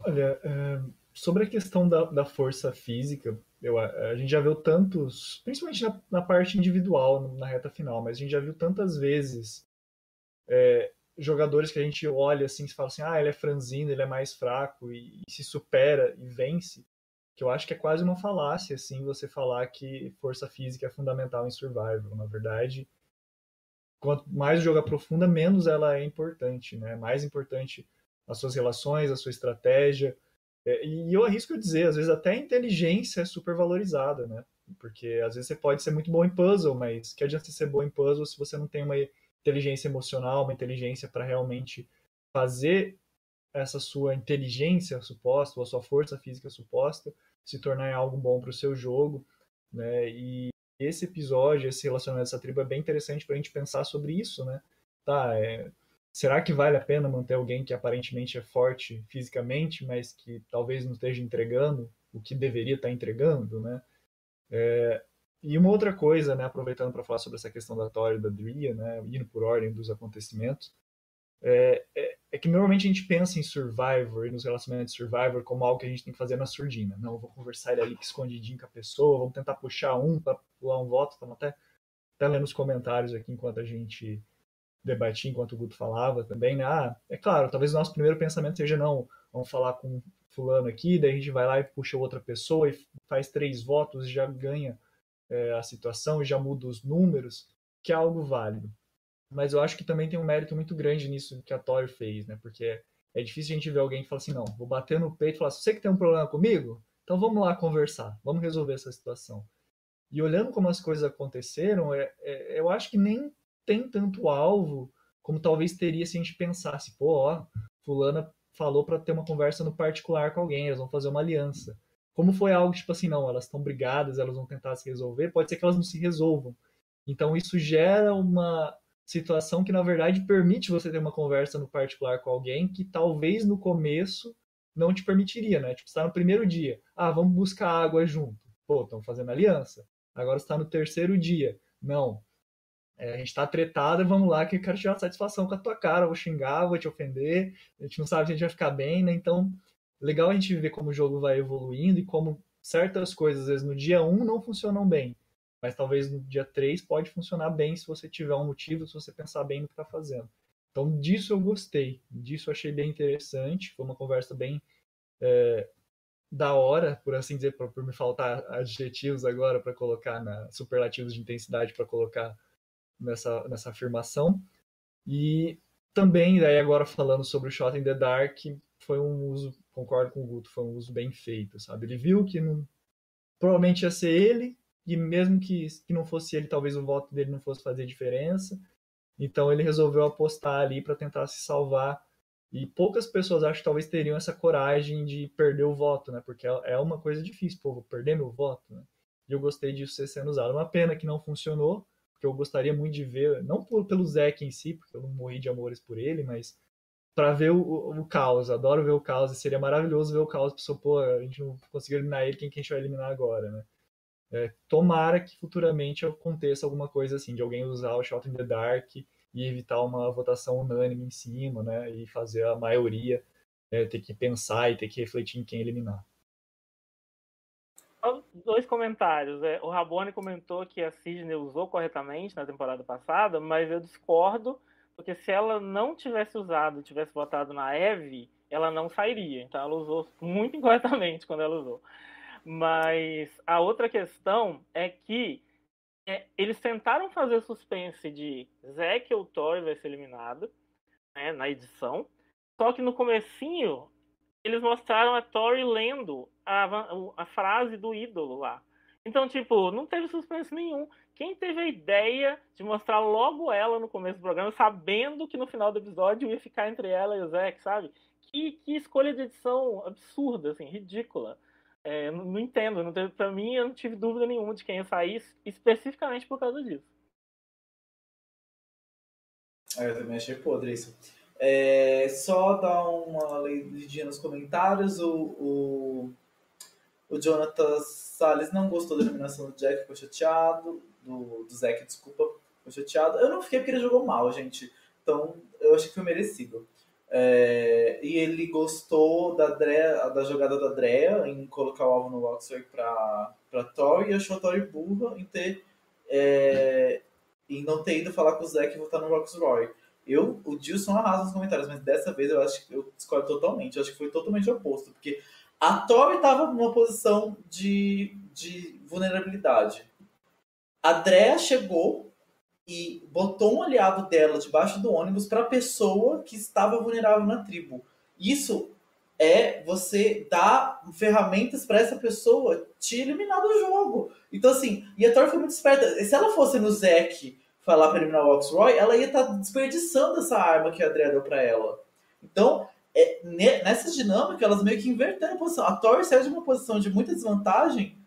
Olha, é, sobre a questão da, da força física, eu, a gente já viu tantos, principalmente na, na, parte individual, na reta final, mas a gente já viu tantas vezes é, jogadores que a gente olha assim e fala assim, ah, ele é franzino, ele é mais fraco e, e, se supera e vence, que eu acho que é quase uma falácia assim você falar que força física é fundamental em survival. Na verdade, quanto mais o jogo aprofunda, menos ela é importante, né? Mais importante as suas relações, a sua estratégia. É, e eu arrisco dizer, às vezes até a inteligência é super valorizada, né? Porque às vezes você pode ser muito bom em puzzle, mas que adianta você ser bom em puzzle se você não tem uma inteligência emocional, uma inteligência para realmente fazer essa sua inteligência suposta, ou a sua força física suposta, se tornar algo bom para o seu jogo. Né? E esse episódio, esse relacionamento dessa tribo é bem interessante para a gente pensar sobre isso. Né? Tá, é, será que vale a pena manter alguém que aparentemente é forte fisicamente, mas que talvez não esteja entregando o que deveria estar entregando, né? É, e uma outra coisa, né, aproveitando para falar sobre essa questão da Tori e da Dria, né, indo por ordem dos acontecimentos, é, é, é, que normalmente a gente pensa em Survivor e nos relacionamentos de Survivor como algo que a gente tem que fazer na surdina. Não, vou conversar ali escondidinho com a pessoa, vamos tentar puxar um para pular um voto, estamos até, até lendo os comentários aqui enquanto a gente debatia, enquanto o Guto falava também, né? Ah, é claro, talvez o nosso primeiro pensamento seja, não, vamos falar com fulano aqui, daí a gente vai lá e puxa outra pessoa e faz três votos e já ganha é, a situação, já muda os números, que é algo válido. Mas eu acho que também tem um mérito muito grande nisso que a Tori fez, né? Porque é difícil a gente ver alguém que fala assim, não, vou bater no peito e falar, você que tem um problema comigo, então vamos lá conversar, vamos resolver essa situação. E olhando como as coisas aconteceram, é, é, eu acho que nem tem tanto alvo como talvez teria se a gente pensasse, pô, ó, fulana falou para ter uma conversa no particular com alguém, elas vão fazer uma aliança. Como foi algo tipo assim, não, elas estão brigadas, elas vão tentar se resolver, pode ser que elas não se resolvam. Então isso gera uma situação que na verdade permite você ter uma conversa no particular com alguém que talvez no começo não te permitiria, né? Tipo, está no primeiro dia, ah, vamos buscar água junto. Pô, estão fazendo aliança. Agora está no terceiro dia. Não, é, a gente tá tretada, vamos lá que eu quero tirar satisfação com a tua cara, vou xingar, vou te ofender, a gente não sabe se a gente vai ficar bem, né? Então, legal a gente ver como o jogo vai evoluindo e como certas coisas, às vezes, no dia 1 não funcionam bem, mas talvez no dia 3 pode funcionar bem se você tiver um motivo, se você pensar bem no que tá fazendo. Então, disso eu gostei, disso eu achei bem interessante, foi uma conversa bem é, da hora, por assim dizer, por, por me faltar adjetivos agora para colocar na superlativos de intensidade para colocar nessa, nessa afirmação. E também, daí agora falando sobre o Shot in the Dark, foi um uso, concordo com o Guto, foi um uso bem feito, sabe? Ele viu que não, provavelmente ia ser ele, e mesmo que, que não fosse ele, talvez o voto dele não fosse fazer diferença. Então ele resolveu apostar ali para tentar se salvar. E poucas pessoas acho que talvez teriam essa coragem de perder o voto, né? Porque é, é uma coisa difícil, pô, vou perder meu voto, né? E eu gostei disso sendo usado. Uma pena que não funcionou, porque eu gostaria muito de ver, não por, pelo Zack em si, porque eu não morri de amores por ele, mas para ver o, o, caos. Adoro ver o caos e seria maravilhoso ver o caos. Pessoa, pô, a gente não conseguiu eliminar ele, quem que a gente vai eliminar agora, né? É, tomara que futuramente aconteça alguma coisa assim, de alguém usar o Shot in the Dark e evitar uma votação unânime em cima, né? E fazer a maioria é, ter que pensar e ter que refletir em quem eliminar dois comentários. É, o Rabone comentou que a Sidney usou corretamente na temporada passada, mas eu discordo, porque se ela não tivesse usado, tivesse votado na Eve, ela não sairia. Então ela usou muito (laughs) incorretamente quando ela usou. Mas a outra questão é que é, eles tentaram fazer suspense de Zack ou Tori vai ser eliminado né, na edição. Só que no comecinho eles mostraram a Tori lendo a, a frase do ídolo lá. Então, tipo, não teve suspense nenhum. Quem teve a ideia de mostrar logo ela no começo do programa, sabendo que no final do episódio ia ficar entre ela e o Zack, sabe? Que, que escolha de edição absurda, assim, ridícula. É, não, não, entendo. Não teve, pra mim, eu não tive dúvida nenhuma de quem ia sair, especificamente por causa disso. É, eu também achei podre isso. É, só dar uma lidinha nos comentários. O, o, o Jonathan Salles não gostou da eliminação do Jack, ficou chateado. Do, do Zack, desculpa, ficou chateado. Eu não fiquei porque ele jogou mal, gente. Então eu achei que foi merecido. É, e ele gostou da, Drea, da jogada da Drea em colocar o alvo no Luxor pra, pra Thor e achou a Thor burra em ter. É, em não ter ido falar com o Zack e voltar no Roxroy. Eu, o Dilson arrasa nos comentários, mas dessa vez eu acho que eu discordo totalmente. Eu acho que foi totalmente oposto, porque a Tori estava numa posição de, de vulnerabilidade. A Drea chegou e botou um aliado dela debaixo do ônibus para a pessoa que estava vulnerável na tribo. Isso é você dar ferramentas para essa pessoa te eliminar do jogo. Então, assim, e a Tori foi muito esperta. Se ela fosse no Zack falar para eliminar o Oxroy, ela ia estar tá desperdiçando essa arma que a Andrea deu para ela. Então, é, nessa dinâmica, elas meio que inverteram a posição. A Tori saiu de uma posição de muita desvantagem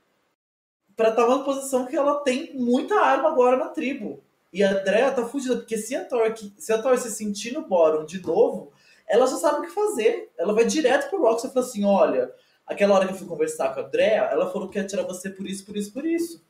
para estar tá numa posição que ela tem muita arma agora na tribo. E a Andrea tá fugida, porque se a Tori, se a se sentir no bottom de novo, ela já sabe o que fazer. Ela vai direto pro Rox e fala assim: olha, aquela hora que eu fui conversar com a Drea, ela falou que ia tirar você por isso, por isso, por isso.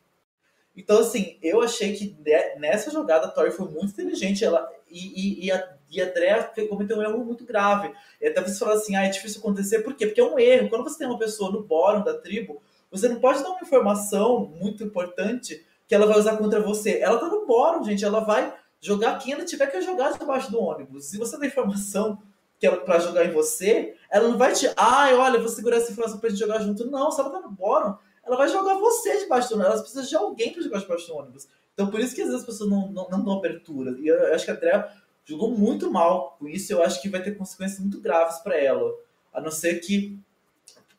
Então, assim, eu achei que nessa jogada a Tori foi muito inteligente. Ela, e, e, e, a, e a Drea cometeu um erro muito grave. E até você falou assim, ah, é difícil acontecer. Por quê? Porque é um erro. Quando você tem uma pessoa no bórum da tribo, você não pode dar uma informação muito importante que ela vai usar contra você. Ela tá no bórum, gente. Ela vai jogar quem ela tiver que jogar debaixo do ônibus. Se você dá informação que ela para jogar em você, ela não vai te, ah, olha, vou segurar essa informação pra gente jogar junto. Não, se ela tá no bórum, ela vai jogar você debaixo do ônibus. Ela precisa de alguém para jogar debaixo do ônibus. Então, por isso que às vezes as pessoas não, não, não dão abertura. E eu acho que a Andrea jogou muito mal com isso. Eu acho que vai ter consequências muito graves para ela. A não ser que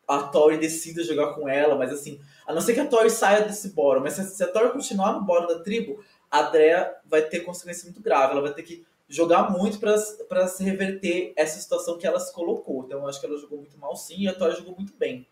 a Tori decida jogar com ela, mas assim, a não ser que a Tori saia desse bórum, mas se, se a Tori continuar no bórum da tribo, a Andrea vai ter consequências muito graves. Ela vai ter que jogar muito para se reverter essa situação que ela se colocou. Então, eu acho que ela jogou muito mal sim e a Tori jogou muito bem.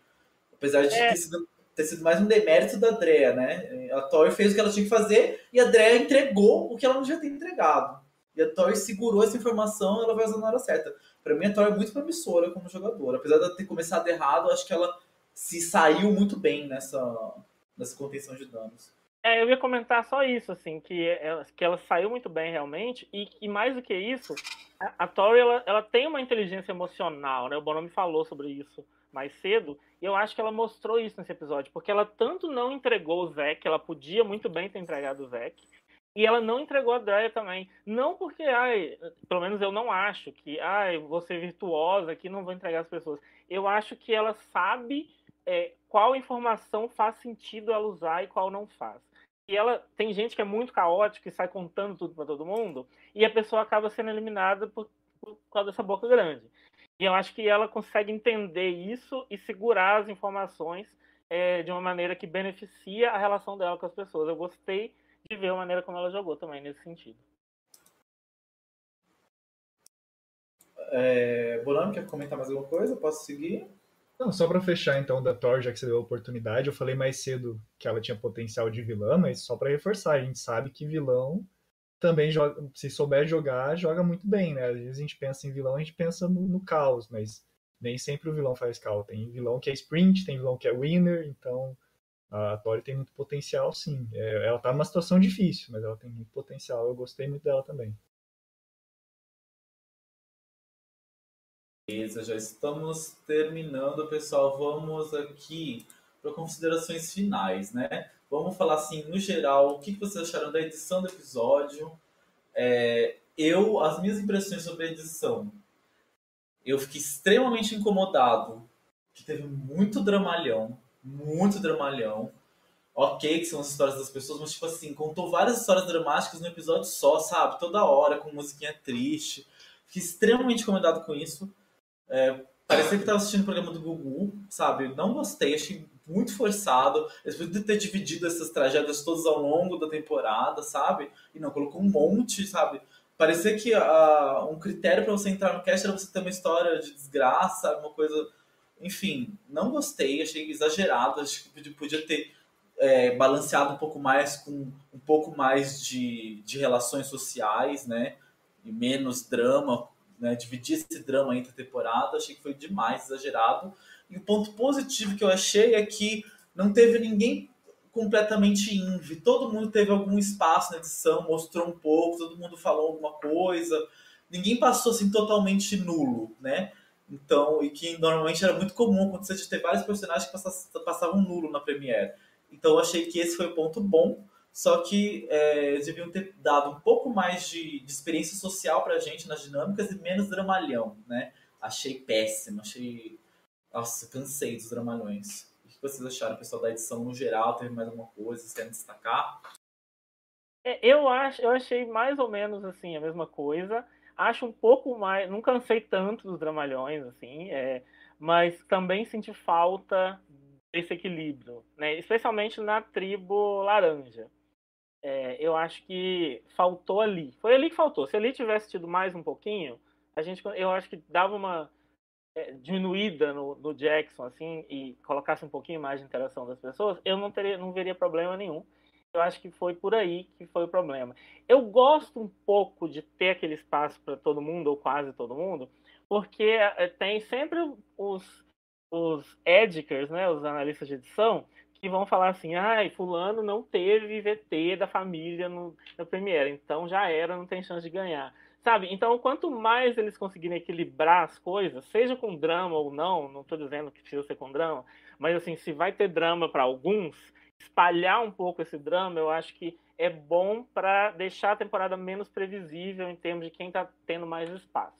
Apesar de é. ter sido ter sido mais um demérito da Drea, né? A Tori fez o que ela tinha que fazer e a Drea entregou o que ela não devia ter entregado. E a Tori segurou essa informação ela vai usar na hora certa. Para mim, a Tori é muito promissora como jogadora. Apesar de ela ter começado errado, acho que ela se saiu muito bem nessa, nessa contenção de danos. É, eu ia comentar só isso, assim, que ela, que ela saiu muito bem realmente, e, e mais do que isso, a, a Tori, ela, ela tem uma inteligência emocional, né? O Bono me falou sobre isso mais cedo, e eu acho que ela mostrou isso nesse episódio, porque ela tanto não entregou o Zack, ela podia muito bem ter entregado o Zack, e ela não entregou a Drea também. Não porque, ai, pelo menos eu não acho que, ai, ser virtuosa aqui, não vou entregar as pessoas. Eu acho que ela sabe é, qual informação faz sentido ela usar e qual não faz. E ela tem gente que é muito caótica e sai contando tudo para todo mundo, e a pessoa acaba sendo eliminada por, por causa dessa boca grande. E eu acho que ela consegue entender isso e segurar as informações é, de uma maneira que beneficia a relação dela com as pessoas. Eu gostei de ver a maneira como ela jogou também nesse sentido. É, Bonano, quer comentar mais alguma coisa? Posso seguir? Não, só para fechar então da Thor, já que você deu a oportunidade, eu falei mais cedo que ela tinha potencial de vilã, mas só para reforçar, a gente sabe que vilão também joga, se souber jogar, joga muito bem, né? Às vezes a gente pensa em vilão, a gente pensa no, no caos, mas nem sempre o vilão faz caos. Tem vilão que é sprint, tem vilão que é winner, então a Tori tem muito potencial, sim. É, ela tá numa situação difícil, mas ela tem muito potencial. Eu gostei muito dela também. Beleza, já estamos terminando, pessoal. Vamos aqui para considerações finais, né? Vamos falar assim, no geral, o que vocês acharam da edição do episódio? É, eu, as minhas impressões sobre a edição, eu fiquei extremamente incomodado, que teve muito dramalhão, muito dramalhão. Ok, que são as histórias das pessoas, mas tipo assim, contou várias histórias dramáticas no episódio só, sabe? Toda hora, com musiquinha triste. Fiquei extremamente incomodado com isso. É, parecia que estava assistindo o programa do Gugu, sabe? Não gostei, achei muito forçado. Eles podiam ter dividido essas tragédias todas ao longo da temporada, sabe? E não, colocou um monte, sabe? Parecia que uh, um critério para você entrar no cast era você ter uma história de desgraça, uma coisa. Enfim, não gostei, achei exagerado. Acho que podia ter é, balanceado um pouco mais com um pouco mais de, de relações sociais, né? E menos drama, né? Dividir esse drama entre temporada, achei que foi demais, exagerado. E o ponto positivo que eu achei é que não teve ninguém completamente inve. Todo mundo teve algum espaço na edição, mostrou um pouco, todo mundo falou alguma coisa. Ninguém passou assim totalmente nulo, né? Então, e que normalmente era muito comum acontecer de ter vários personagens que passavam nulo na Premiere. Então, eu achei que esse foi o ponto bom, só que é, eles deviam ter dado um pouco mais de, de experiência social pra gente nas dinâmicas e menos dramalhão, né? Achei péssimo, achei nossa, cansei dos dramalhões. O que vocês acharam, pessoal, da edição no geral? Teve mais alguma coisa? Vocês querem destacar? É, eu, acho, eu achei mais ou menos assim a mesma coisa. Acho um pouco mais. Não cansei tanto dos dramalhões, assim, é, mas também senti falta desse equilíbrio, né? especialmente na tribo laranja. É, eu acho que faltou ali. Foi ali que faltou. Se ali tivesse tido mais um pouquinho, a gente, eu acho que dava uma é, diminuída no, no, Jackson assim e colocasse um pouquinho mais de interação das pessoas, eu não teria, não veria problema nenhum. Eu acho que foi por aí que foi o problema. Eu gosto um pouco de ter aquele espaço para todo mundo ou quase todo mundo, porque é, tem sempre os os editors, né, os analistas de edição, que vão falar assim, ai, fulano não teve VT da família no, na Premiere, então já era, não tem chance de ganhar. Sabe? Então, quanto mais eles conseguirem equilibrar as coisas, seja com drama ou não, não estou dizendo que precisa ser com drama, mas assim, se vai ter drama para alguns, espalhar um pouco esse drama, eu acho que é bom para deixar a temporada menos previsível em termos de quem está tendo mais espaço.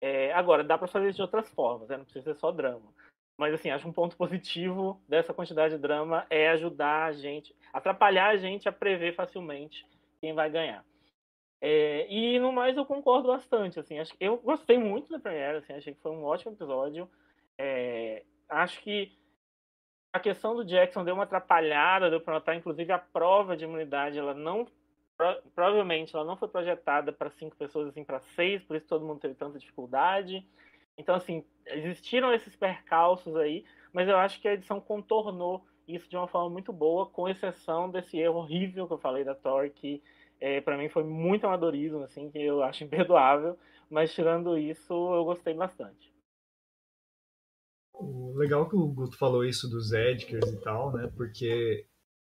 É, agora, dá para fazer isso de outras formas, né? não precisa ser só drama. Mas assim, acho um ponto positivo dessa quantidade de drama é ajudar a gente, atrapalhar a gente a prever facilmente quem vai ganhar. É, e no mais eu concordo bastante, assim, acho, eu gostei muito da Premiere, assim, achei que foi um ótimo episódio. É, acho que a questão do Jackson deu uma atrapalhada, deu para notar, inclusive a prova de imunidade, ela não provavelmente ela não foi projetada para cinco pessoas, assim, para seis, por isso todo mundo teve tanta dificuldade. Então, assim, existiram esses percalços aí, mas eu acho que a edição contornou isso de uma forma muito boa, com exceção desse erro horrível que eu falei da Thor, que é, para mim foi muito amadorismo, assim, que eu acho (laughs) imperdoável, mas tirando isso, eu gostei bastante. Legal que o Guto falou isso dos editors e tal, né? Porque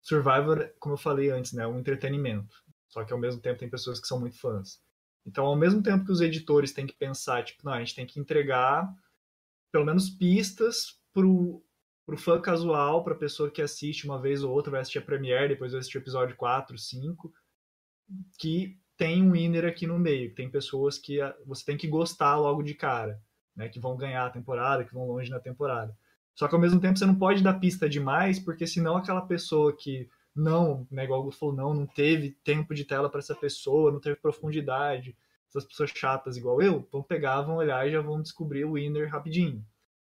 Survivor, como eu falei antes, né, é um entretenimento. Só que ao mesmo tempo tem pessoas que são muito fãs. Então, ao mesmo tempo que os editores têm que pensar, tipo, não, a gente tem que entregar pelo menos pistas pro, pro fã casual, pra pessoa que assiste uma vez ou outra, vai assistir a Premiere, depois vai assistir o episódio 4, 5, que tem um winner aqui no meio, tem pessoas que você tem que gostar logo de cara, né, que vão ganhar a temporada, que vão longe na temporada. Só que ao mesmo tempo você não pode dar pista demais, porque senão aquela pessoa que não, né, igual o falou, não, não teve tempo de tela para essa pessoa, não teve profundidade. Essas pessoas chatas igual eu vão pegar, vão olhar e já vão descobrir o winner rapidinho.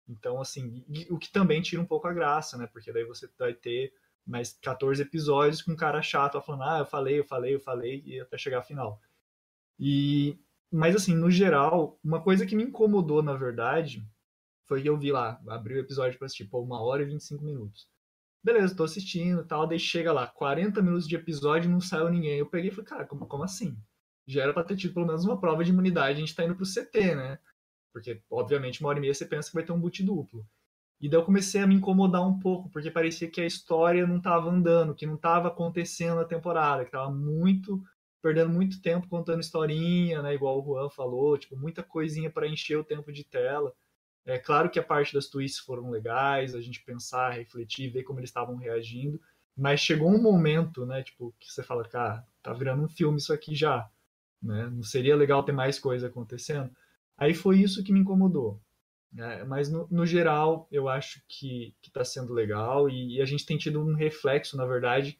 Então, assim, o que também tira um pouco a graça, né? Porque daí você vai ter mais 14 episódios com um cara chato falando, ah, eu falei, eu falei, eu falei, e até chegar ao final. E, mas assim, no geral, uma coisa que me incomodou, na verdade, foi que eu vi lá, abri o episódio pra assistir, pô, uma hora e 25 minutos. Beleza, tô assistindo tal, daí chega lá, 40 minutos de episódio não saiu ninguém. Eu peguei e falei, cara, como, como assim? Já era pra ter tido pelo menos uma prova de imunidade, a gente tá indo pro CT, né? Porque, obviamente, uma hora e meia você pensa que vai ter um boot duplo. E daí eu comecei a me incomodar um pouco, porque parecia que a história não tava andando, que não tava acontecendo na temporada, que tava muito perdendo muito tempo contando historinha, né, igual o Juan falou, tipo, muita coisinha para encher o tempo de tela. É claro que a parte das twists foram legais, a gente pensar, refletir, ver como eles estavam reagindo, mas chegou um momento, né, tipo, que você fala, cara, tá virando um filme isso aqui já, né? Não seria legal ter mais coisa acontecendo? Aí foi isso que me incomodou. Né? Mas no, no, geral, eu acho que está sendo legal e, e, a gente tem tido um reflexo, na verdade,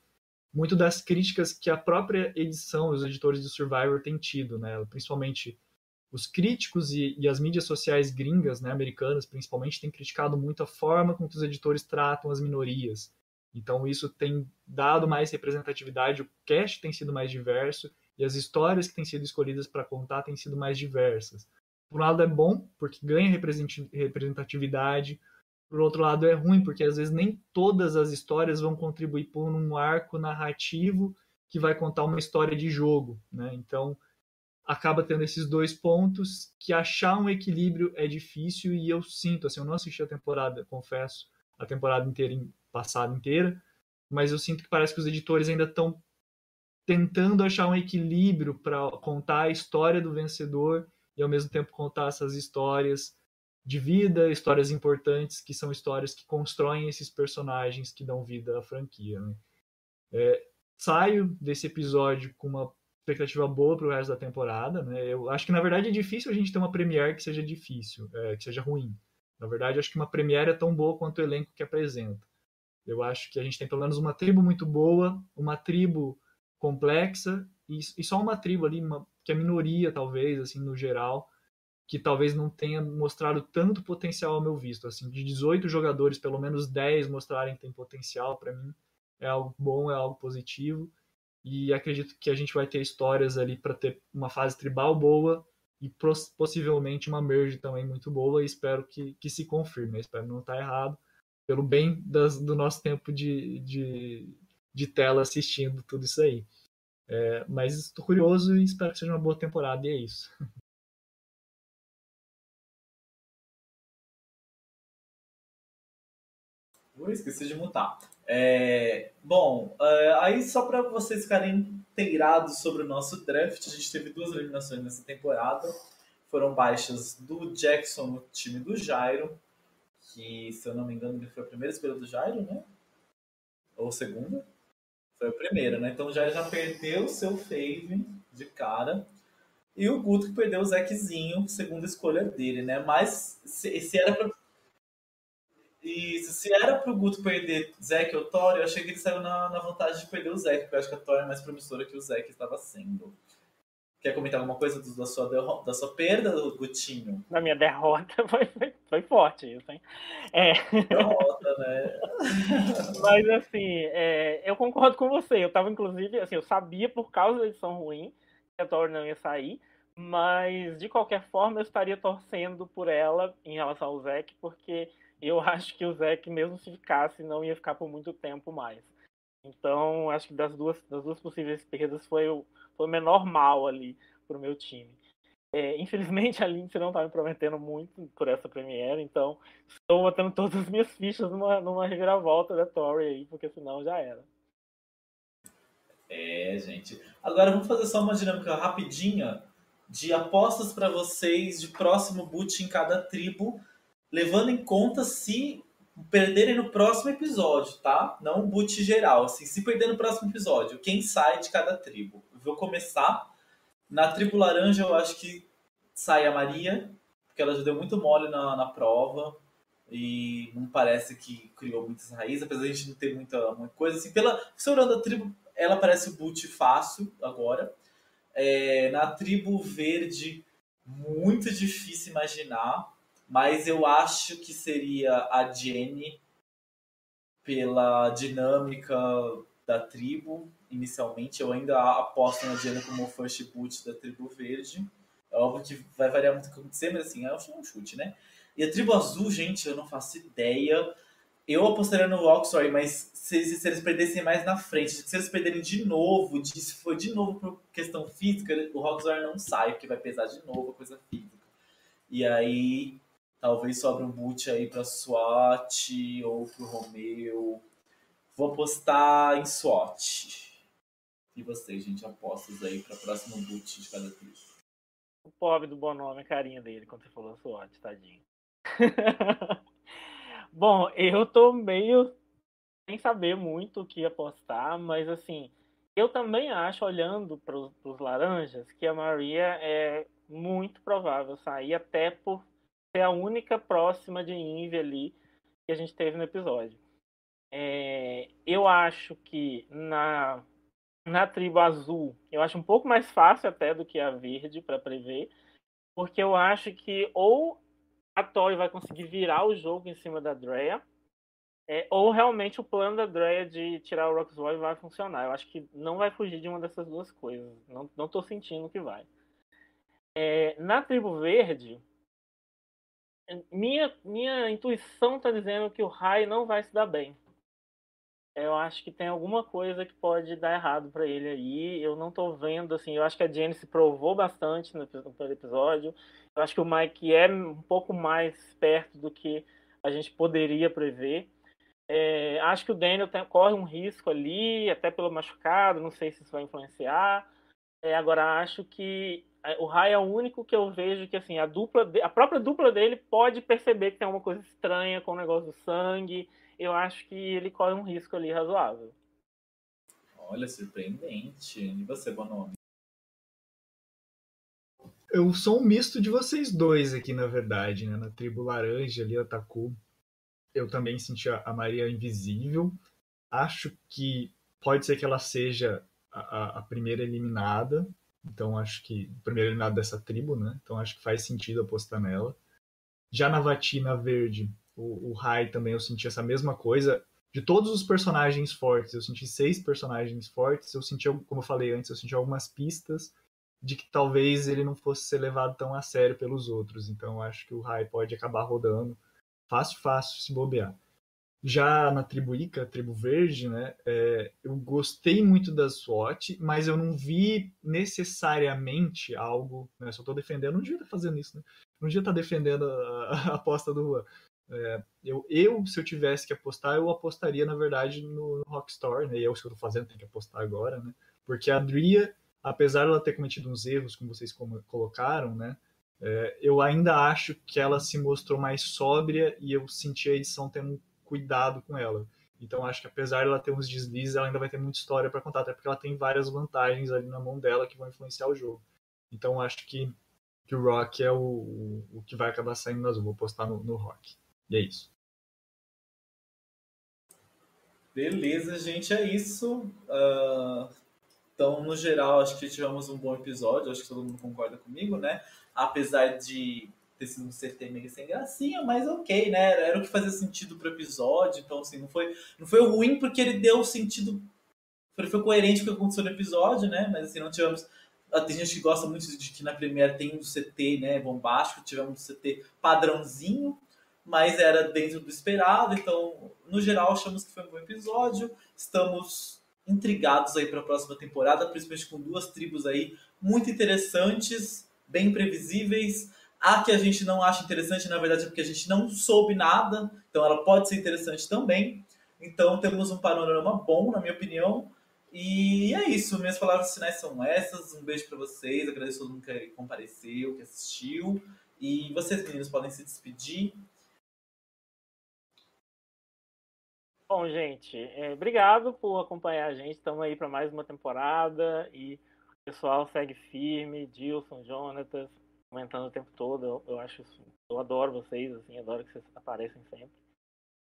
muito das críticas que a própria edição, os editores de Survivor têm tido, né? Principalmente os críticos e, e, as mídias sociais gringas, né, americanas principalmente, têm criticado muito a forma com que os editores tratam as minorias. Então isso tem dado mais representatividade, o cast tem sido mais diverso e as histórias que têm sido escolhidas para contar têm sido mais diversas. Por um lado é bom, porque ganha representatividade, por outro lado é ruim, porque às vezes nem todas as histórias vão contribuir por um arco narrativo que vai contar uma história de jogo, né? Então, acaba tendo esses dois pontos que achar um equilíbrio é difícil e eu sinto, assim, eu não assisti a temporada, confesso, a temporada inteira, passada inteira, mas eu sinto que parece que os editores ainda estão tentando achar um equilíbrio para contar a história do vencedor e ao mesmo tempo contar essas histórias de vida, histórias importantes, que são histórias que constroem esses personagens que dão vida à franquia. Né? É, saio desse episódio com uma expectativa boa para o resto da temporada, né? Eu acho que na verdade é difícil a gente ter uma Premiere que seja difícil, é, que seja ruim. Na verdade, acho que uma Premiere é tão boa quanto o elenco que apresenta. Eu acho que a gente tem pelo menos uma tribo muito boa, uma tribo complexa e, e só uma tribo ali, uma, que é minoria talvez, assim, no geral, que talvez não tenha mostrado tanto potencial ao meu visto. Assim, de 18 jogadores, pelo menos 10 mostrarem que tem potencial, para mim é algo bom, é algo positivo e acredito que a gente vai ter histórias ali para ter uma fase tribal boa e possivelmente uma merge também muito boa e espero que, que se confirme, espero não estar errado, pelo bem das, do nosso tempo de, de, de, tela assistindo tudo isso aí. É, mas estou curioso e espero que seja uma boa temporada e é isso. (laughs) Ui, esqueci de mutar. É, bom, é, aí só para vocês ficarem inteirados sobre o nosso draft, a gente teve duas eliminações nessa temporada. Foram baixas do Jackson no time do Jairo, que, se eu não me engano, ele foi a primeira escolha do Jairo, né? Ou segunda? Foi a primeira, né? Então o Jairo já perdeu seu fave de cara. E o Guto que perdeu o Zequezinho, segunda escolha dele, né? Mas se, se era pra se era pro Guto perder Zeke ou Thor, eu achei que ele saiu na, na vantagem de perder o Zeke, porque eu acho que a Thor é mais promissora que o Zeke estava sendo. Quer comentar alguma coisa da sua, da sua perda, Gutinho? Da minha derrota (laughs) foi, foi, foi forte isso, hein? É... Derrota, né? (laughs) Mas assim, é, eu concordo com você. Eu tava, inclusive, assim, eu sabia por causa da edição ruim que a Thor não ia sair, mas de qualquer forma eu estaria torcendo por ela em relação ao Zeke, porque eu (laughs) acho que o Zeke, mesmo se ficasse, não ia ficar por muito tempo mais. Então, acho que das duas, das duas possíveis perdas foi o, foi o menor mal ali para o meu time. É, infelizmente, (laughs) a Lindsay não está me prometendo muito por essa Premiere, então estou botando todas as minhas fichas numa, numa reviravolta da Tori aí, porque senão já era. É, gente. Agora vamos fazer só uma dinâmica rapidinha de apostas para vocês de próximo boot em cada tribo levando em conta se perderem no próximo episódio, tá? Não boot geral, assim, se perder no próximo episódio, quem sai de cada tribo. Eu vou começar. Na tribo laranja, eu acho que sai a Maria, porque ela já deu muito mole na, na prova e não parece que criou muitas raízes, apesar de a gente não ter muita, muita coisa. Assim, pela, se olhando a tribo, ela parece o boot fácil agora. É, na tribo verde, muito difícil imaginar mas eu acho que seria a Jenny pela dinâmica da tribo. Inicialmente, eu ainda aposto na Jenny como first boot da tribo verde. É óbvio que vai variar muito o que acontecer, mas assim, é um chute, né? E a tribo azul, gente, eu não faço ideia. Eu apostaria no Roxroy, mas se, se, eles perdessem mais na frente, se eles perderem de novo, se for de novo por questão física, o Roxroy não sai, porque vai pesar de novo a coisa física. E aí Talvez sobre um boot aí para SWAT ou para o Romeo. Vou apostar em SWAT. E vocês, gente, apostas aí para próximo boot de cada tribo. O pobre do Bonome, a carinha dele quando você falou SWAT, tadinho. (laughs) Bom, eu tô meio sem saber muito o que apostar, mas assim, eu também acho, olhando para os laranjas, que a Maria é muito provável sair, até por ser a única próxima de Inve ali que a gente teve no episódio. É, eu acho que na, na tribo azul, eu acho um pouco mais fácil até do que a verde para prever, porque eu acho que ou a Tori vai conseguir virar o jogo em cima da Drea, é, ou realmente o plano da Drea de tirar o Roxroy vai funcionar. Eu acho que não vai fugir de uma dessas duas coisas. Não, não tô sentindo que vai. É, na tribo verde, minha, minha intuição está dizendo que o Rai não vai se dar bem. Eu acho que tem alguma coisa que pode dar errado para ele aí. Eu não estou vendo, assim. Eu acho que a Jenny se provou bastante no, no episódio. Eu acho que o Mike é um pouco mais perto do que a gente poderia prever. É, acho que o Daniel tem, corre um risco ali, até pelo machucado. Não sei se isso vai influenciar. É, agora, acho que o Rai é o único que eu vejo que assim a dupla a própria dupla dele pode perceber que tem alguma coisa estranha com o negócio do sangue. Eu acho que ele corre um risco ali razoável. Olha surpreendente. E você Bonomi? Eu sou um misto de vocês dois aqui na verdade né? Na tribo laranja ali atacou eu também senti a Maria invisível. Acho que pode ser que ela seja a, a primeira eliminada então acho que primeiro eliminado dessa tribo, né? Então acho que faz sentido apostar nela. Já na Vatina Verde, o, o Rai também eu senti essa mesma coisa. De todos os personagens fortes, eu senti seis personagens fortes. Eu senti, como eu falei antes, eu senti algumas pistas de que talvez ele não fosse ser levado tão a sério pelos outros. Então acho que o Rai pode acabar rodando fácil, fácil se bobear. Já na tribo Ica, tribo verde, né, é, eu gostei muito da SWAT, mas eu não vi necessariamente algo, né, só estou defendendo, não devia estar fazendo isso, né? Não devia estar defendendo a, a aposta do Juan. É, eu, eu, se eu tivesse que apostar, eu apostaria, na verdade, no, no Rockstar, né? E é o que eu tô fazendo, tem que apostar agora, né? Porque a Dria, apesar de ela ter cometido uns erros, como vocês colocaram, né? É, eu ainda acho que ela se mostrou mais sóbria e eu senti a edição tendo cuidado com ela. Então acho que apesar de ela ter uns deslizes, ela ainda vai ter muita história para contar, até porque ela tem várias vantagens ali na mão dela que vão influenciar o jogo. Então acho que, que o Rock é o, o, o que vai acabar saindo nas Vou postar no, no Rock. E é isso. Beleza, gente, é isso. Uh, então, no geral, acho que tivemos um bom episódio, acho que todo mundo concorda comigo, né? Apesar de ter sido um CT meio sem gracinha, mas ok, né? Era o que fazia sentido pro episódio, então assim, não foi, não foi ruim porque ele deu sentido, foi coerente com o que aconteceu no episódio, né? Mas assim, não tivemos ah, tem gente que gosta muito de que na Premiere tem um CT né, bombástico, tivemos um CT padrãozinho, mas era dentro do esperado, então, no geral, achamos que foi um bom episódio. Estamos intrigados aí para a próxima temporada, principalmente com duas tribos aí muito interessantes, bem previsíveis. A que a gente não acha interessante, na verdade, é porque a gente não soube nada, então ela pode ser interessante também. Então temos um panorama bom, na minha opinião. E é isso, minhas palavras finais são essas. Um beijo para vocês, agradeço a todo mundo que compareceu, que assistiu. E vocês, meninos, podem se despedir. Bom, gente, é, obrigado por acompanhar a gente. Estamos aí para mais uma temporada e o pessoal segue firme. Dilson, Jonatas, comentando o tempo todo. Eu, eu acho isso, eu adoro vocês, assim, adoro que vocês aparecem sempre.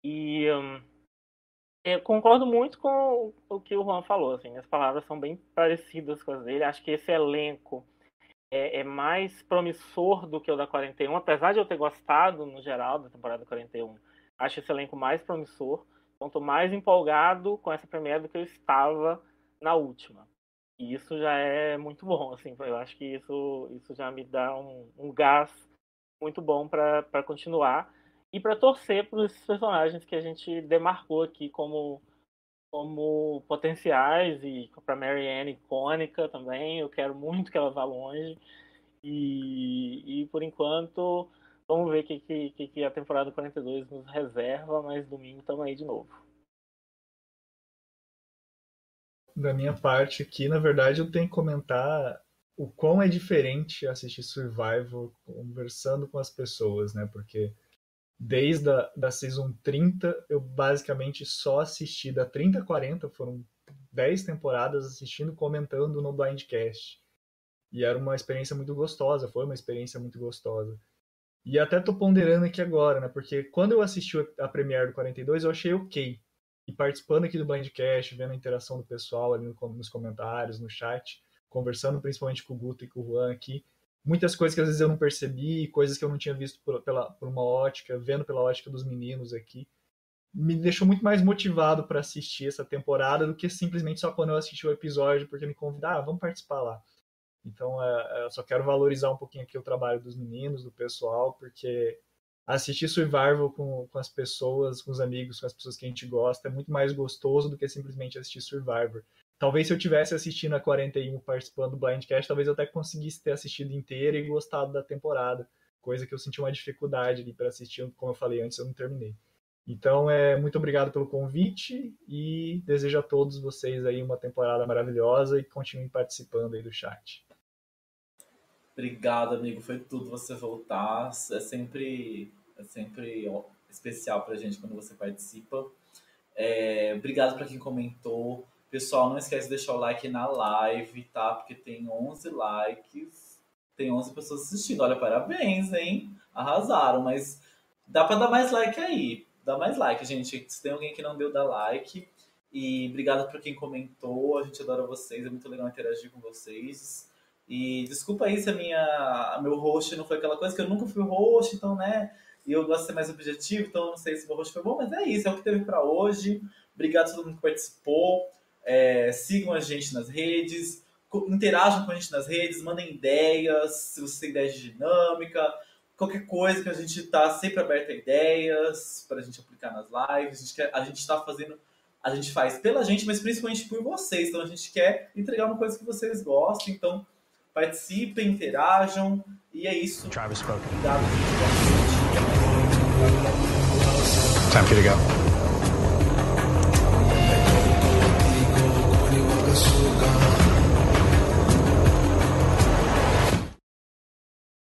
E um, eu concordo muito com o que o Juan falou, assim, as palavras são bem parecidas com as dele. Acho que esse elenco é, é, mais promissor do que o da 41, apesar de eu ter gostado no geral da temporada 41. Acho esse elenco mais promissor. Então, tô mais empolgado com essa premiere do que eu estava na última. E isso já é muito bom, assim, eu acho que isso, isso já me dá um, um gás muito bom para continuar e para torcer para os personagens que a gente demarcou aqui como, como potenciais e para Marianne icônica também. Eu quero muito que ela vá longe. E, e por enquanto, vamos ver o que, que, que a temporada 42 nos reserva, mas domingo estamos aí de novo da minha parte aqui, na verdade, eu tenho que comentar o quão é diferente assistir Survival conversando com as pessoas, né? Porque desde a da Season 30, eu basicamente só assisti da 30 a 40, foram 10 temporadas assistindo comentando no Blindcast. E era uma experiência muito gostosa, foi uma experiência muito gostosa. E até tô ponderando aqui agora, né? Porque quando eu assisti a Premiere do 42, eu achei ok e participando aqui do Blindcast, vendo a interação do pessoal ali nos comentários, no chat, conversando principalmente com o Guto e com o Juan aqui. Muitas coisas que às vezes eu não percebi, coisas que eu não tinha visto por, pela, por uma ótica, vendo pela ótica dos meninos aqui. Me deixou muito mais motivado para assistir essa temporada do que simplesmente só quando eu assisti o episódio, porque me convidaram, ah, vamos participar lá. Então, é, é, eu só quero valorizar um pouquinho aqui o trabalho dos meninos, do pessoal, porque assistir Survival com, com as pessoas, com os amigos, com as pessoas que a gente gosta, é muito mais gostoso do que simplesmente assistir Survivor. Talvez se eu tivesse assistindo a 41 participando do Blindcast, talvez eu até conseguisse ter assistido inteira e gostado da temporada, coisa que eu senti uma dificuldade ali para assistir, como eu falei antes, eu não terminei. Então, é muito obrigado pelo convite e desejo a todos vocês aí uma temporada maravilhosa e continuem participando aí do chat. Obrigado, amigo. Foi tudo você voltar. É sempre, é sempre especial pra gente quando você participa. É, obrigado para quem comentou. Pessoal, não esquece de deixar o like na live, tá? Porque tem 11 likes, tem 11 pessoas assistindo. Olha, parabéns, hein? Arrasaram, mas dá para dar mais like aí. Dá mais like, gente. Se tem alguém que não deu, dá like. E obrigado para quem comentou. A gente adora vocês, é muito legal interagir com vocês. E desculpa aí se a minha, meu host não foi aquela coisa, que eu nunca fui host, então, né? E eu gosto de ser mais objetivo, então não sei se o meu host foi bom, mas é isso, é o que teve para hoje. Obrigado a todo mundo que participou. É, sigam a gente nas redes, interajam com a gente nas redes, mandem ideias, se você tem ideias de dinâmica, qualquer coisa que a gente está sempre aberto a ideias para a gente aplicar nas lives. A gente está fazendo, a gente faz pela gente, mas principalmente por vocês. Então a gente quer entregar uma coisa que vocês gostem. Então participem, interajam. E é isso. Travis gente. Time for you to go.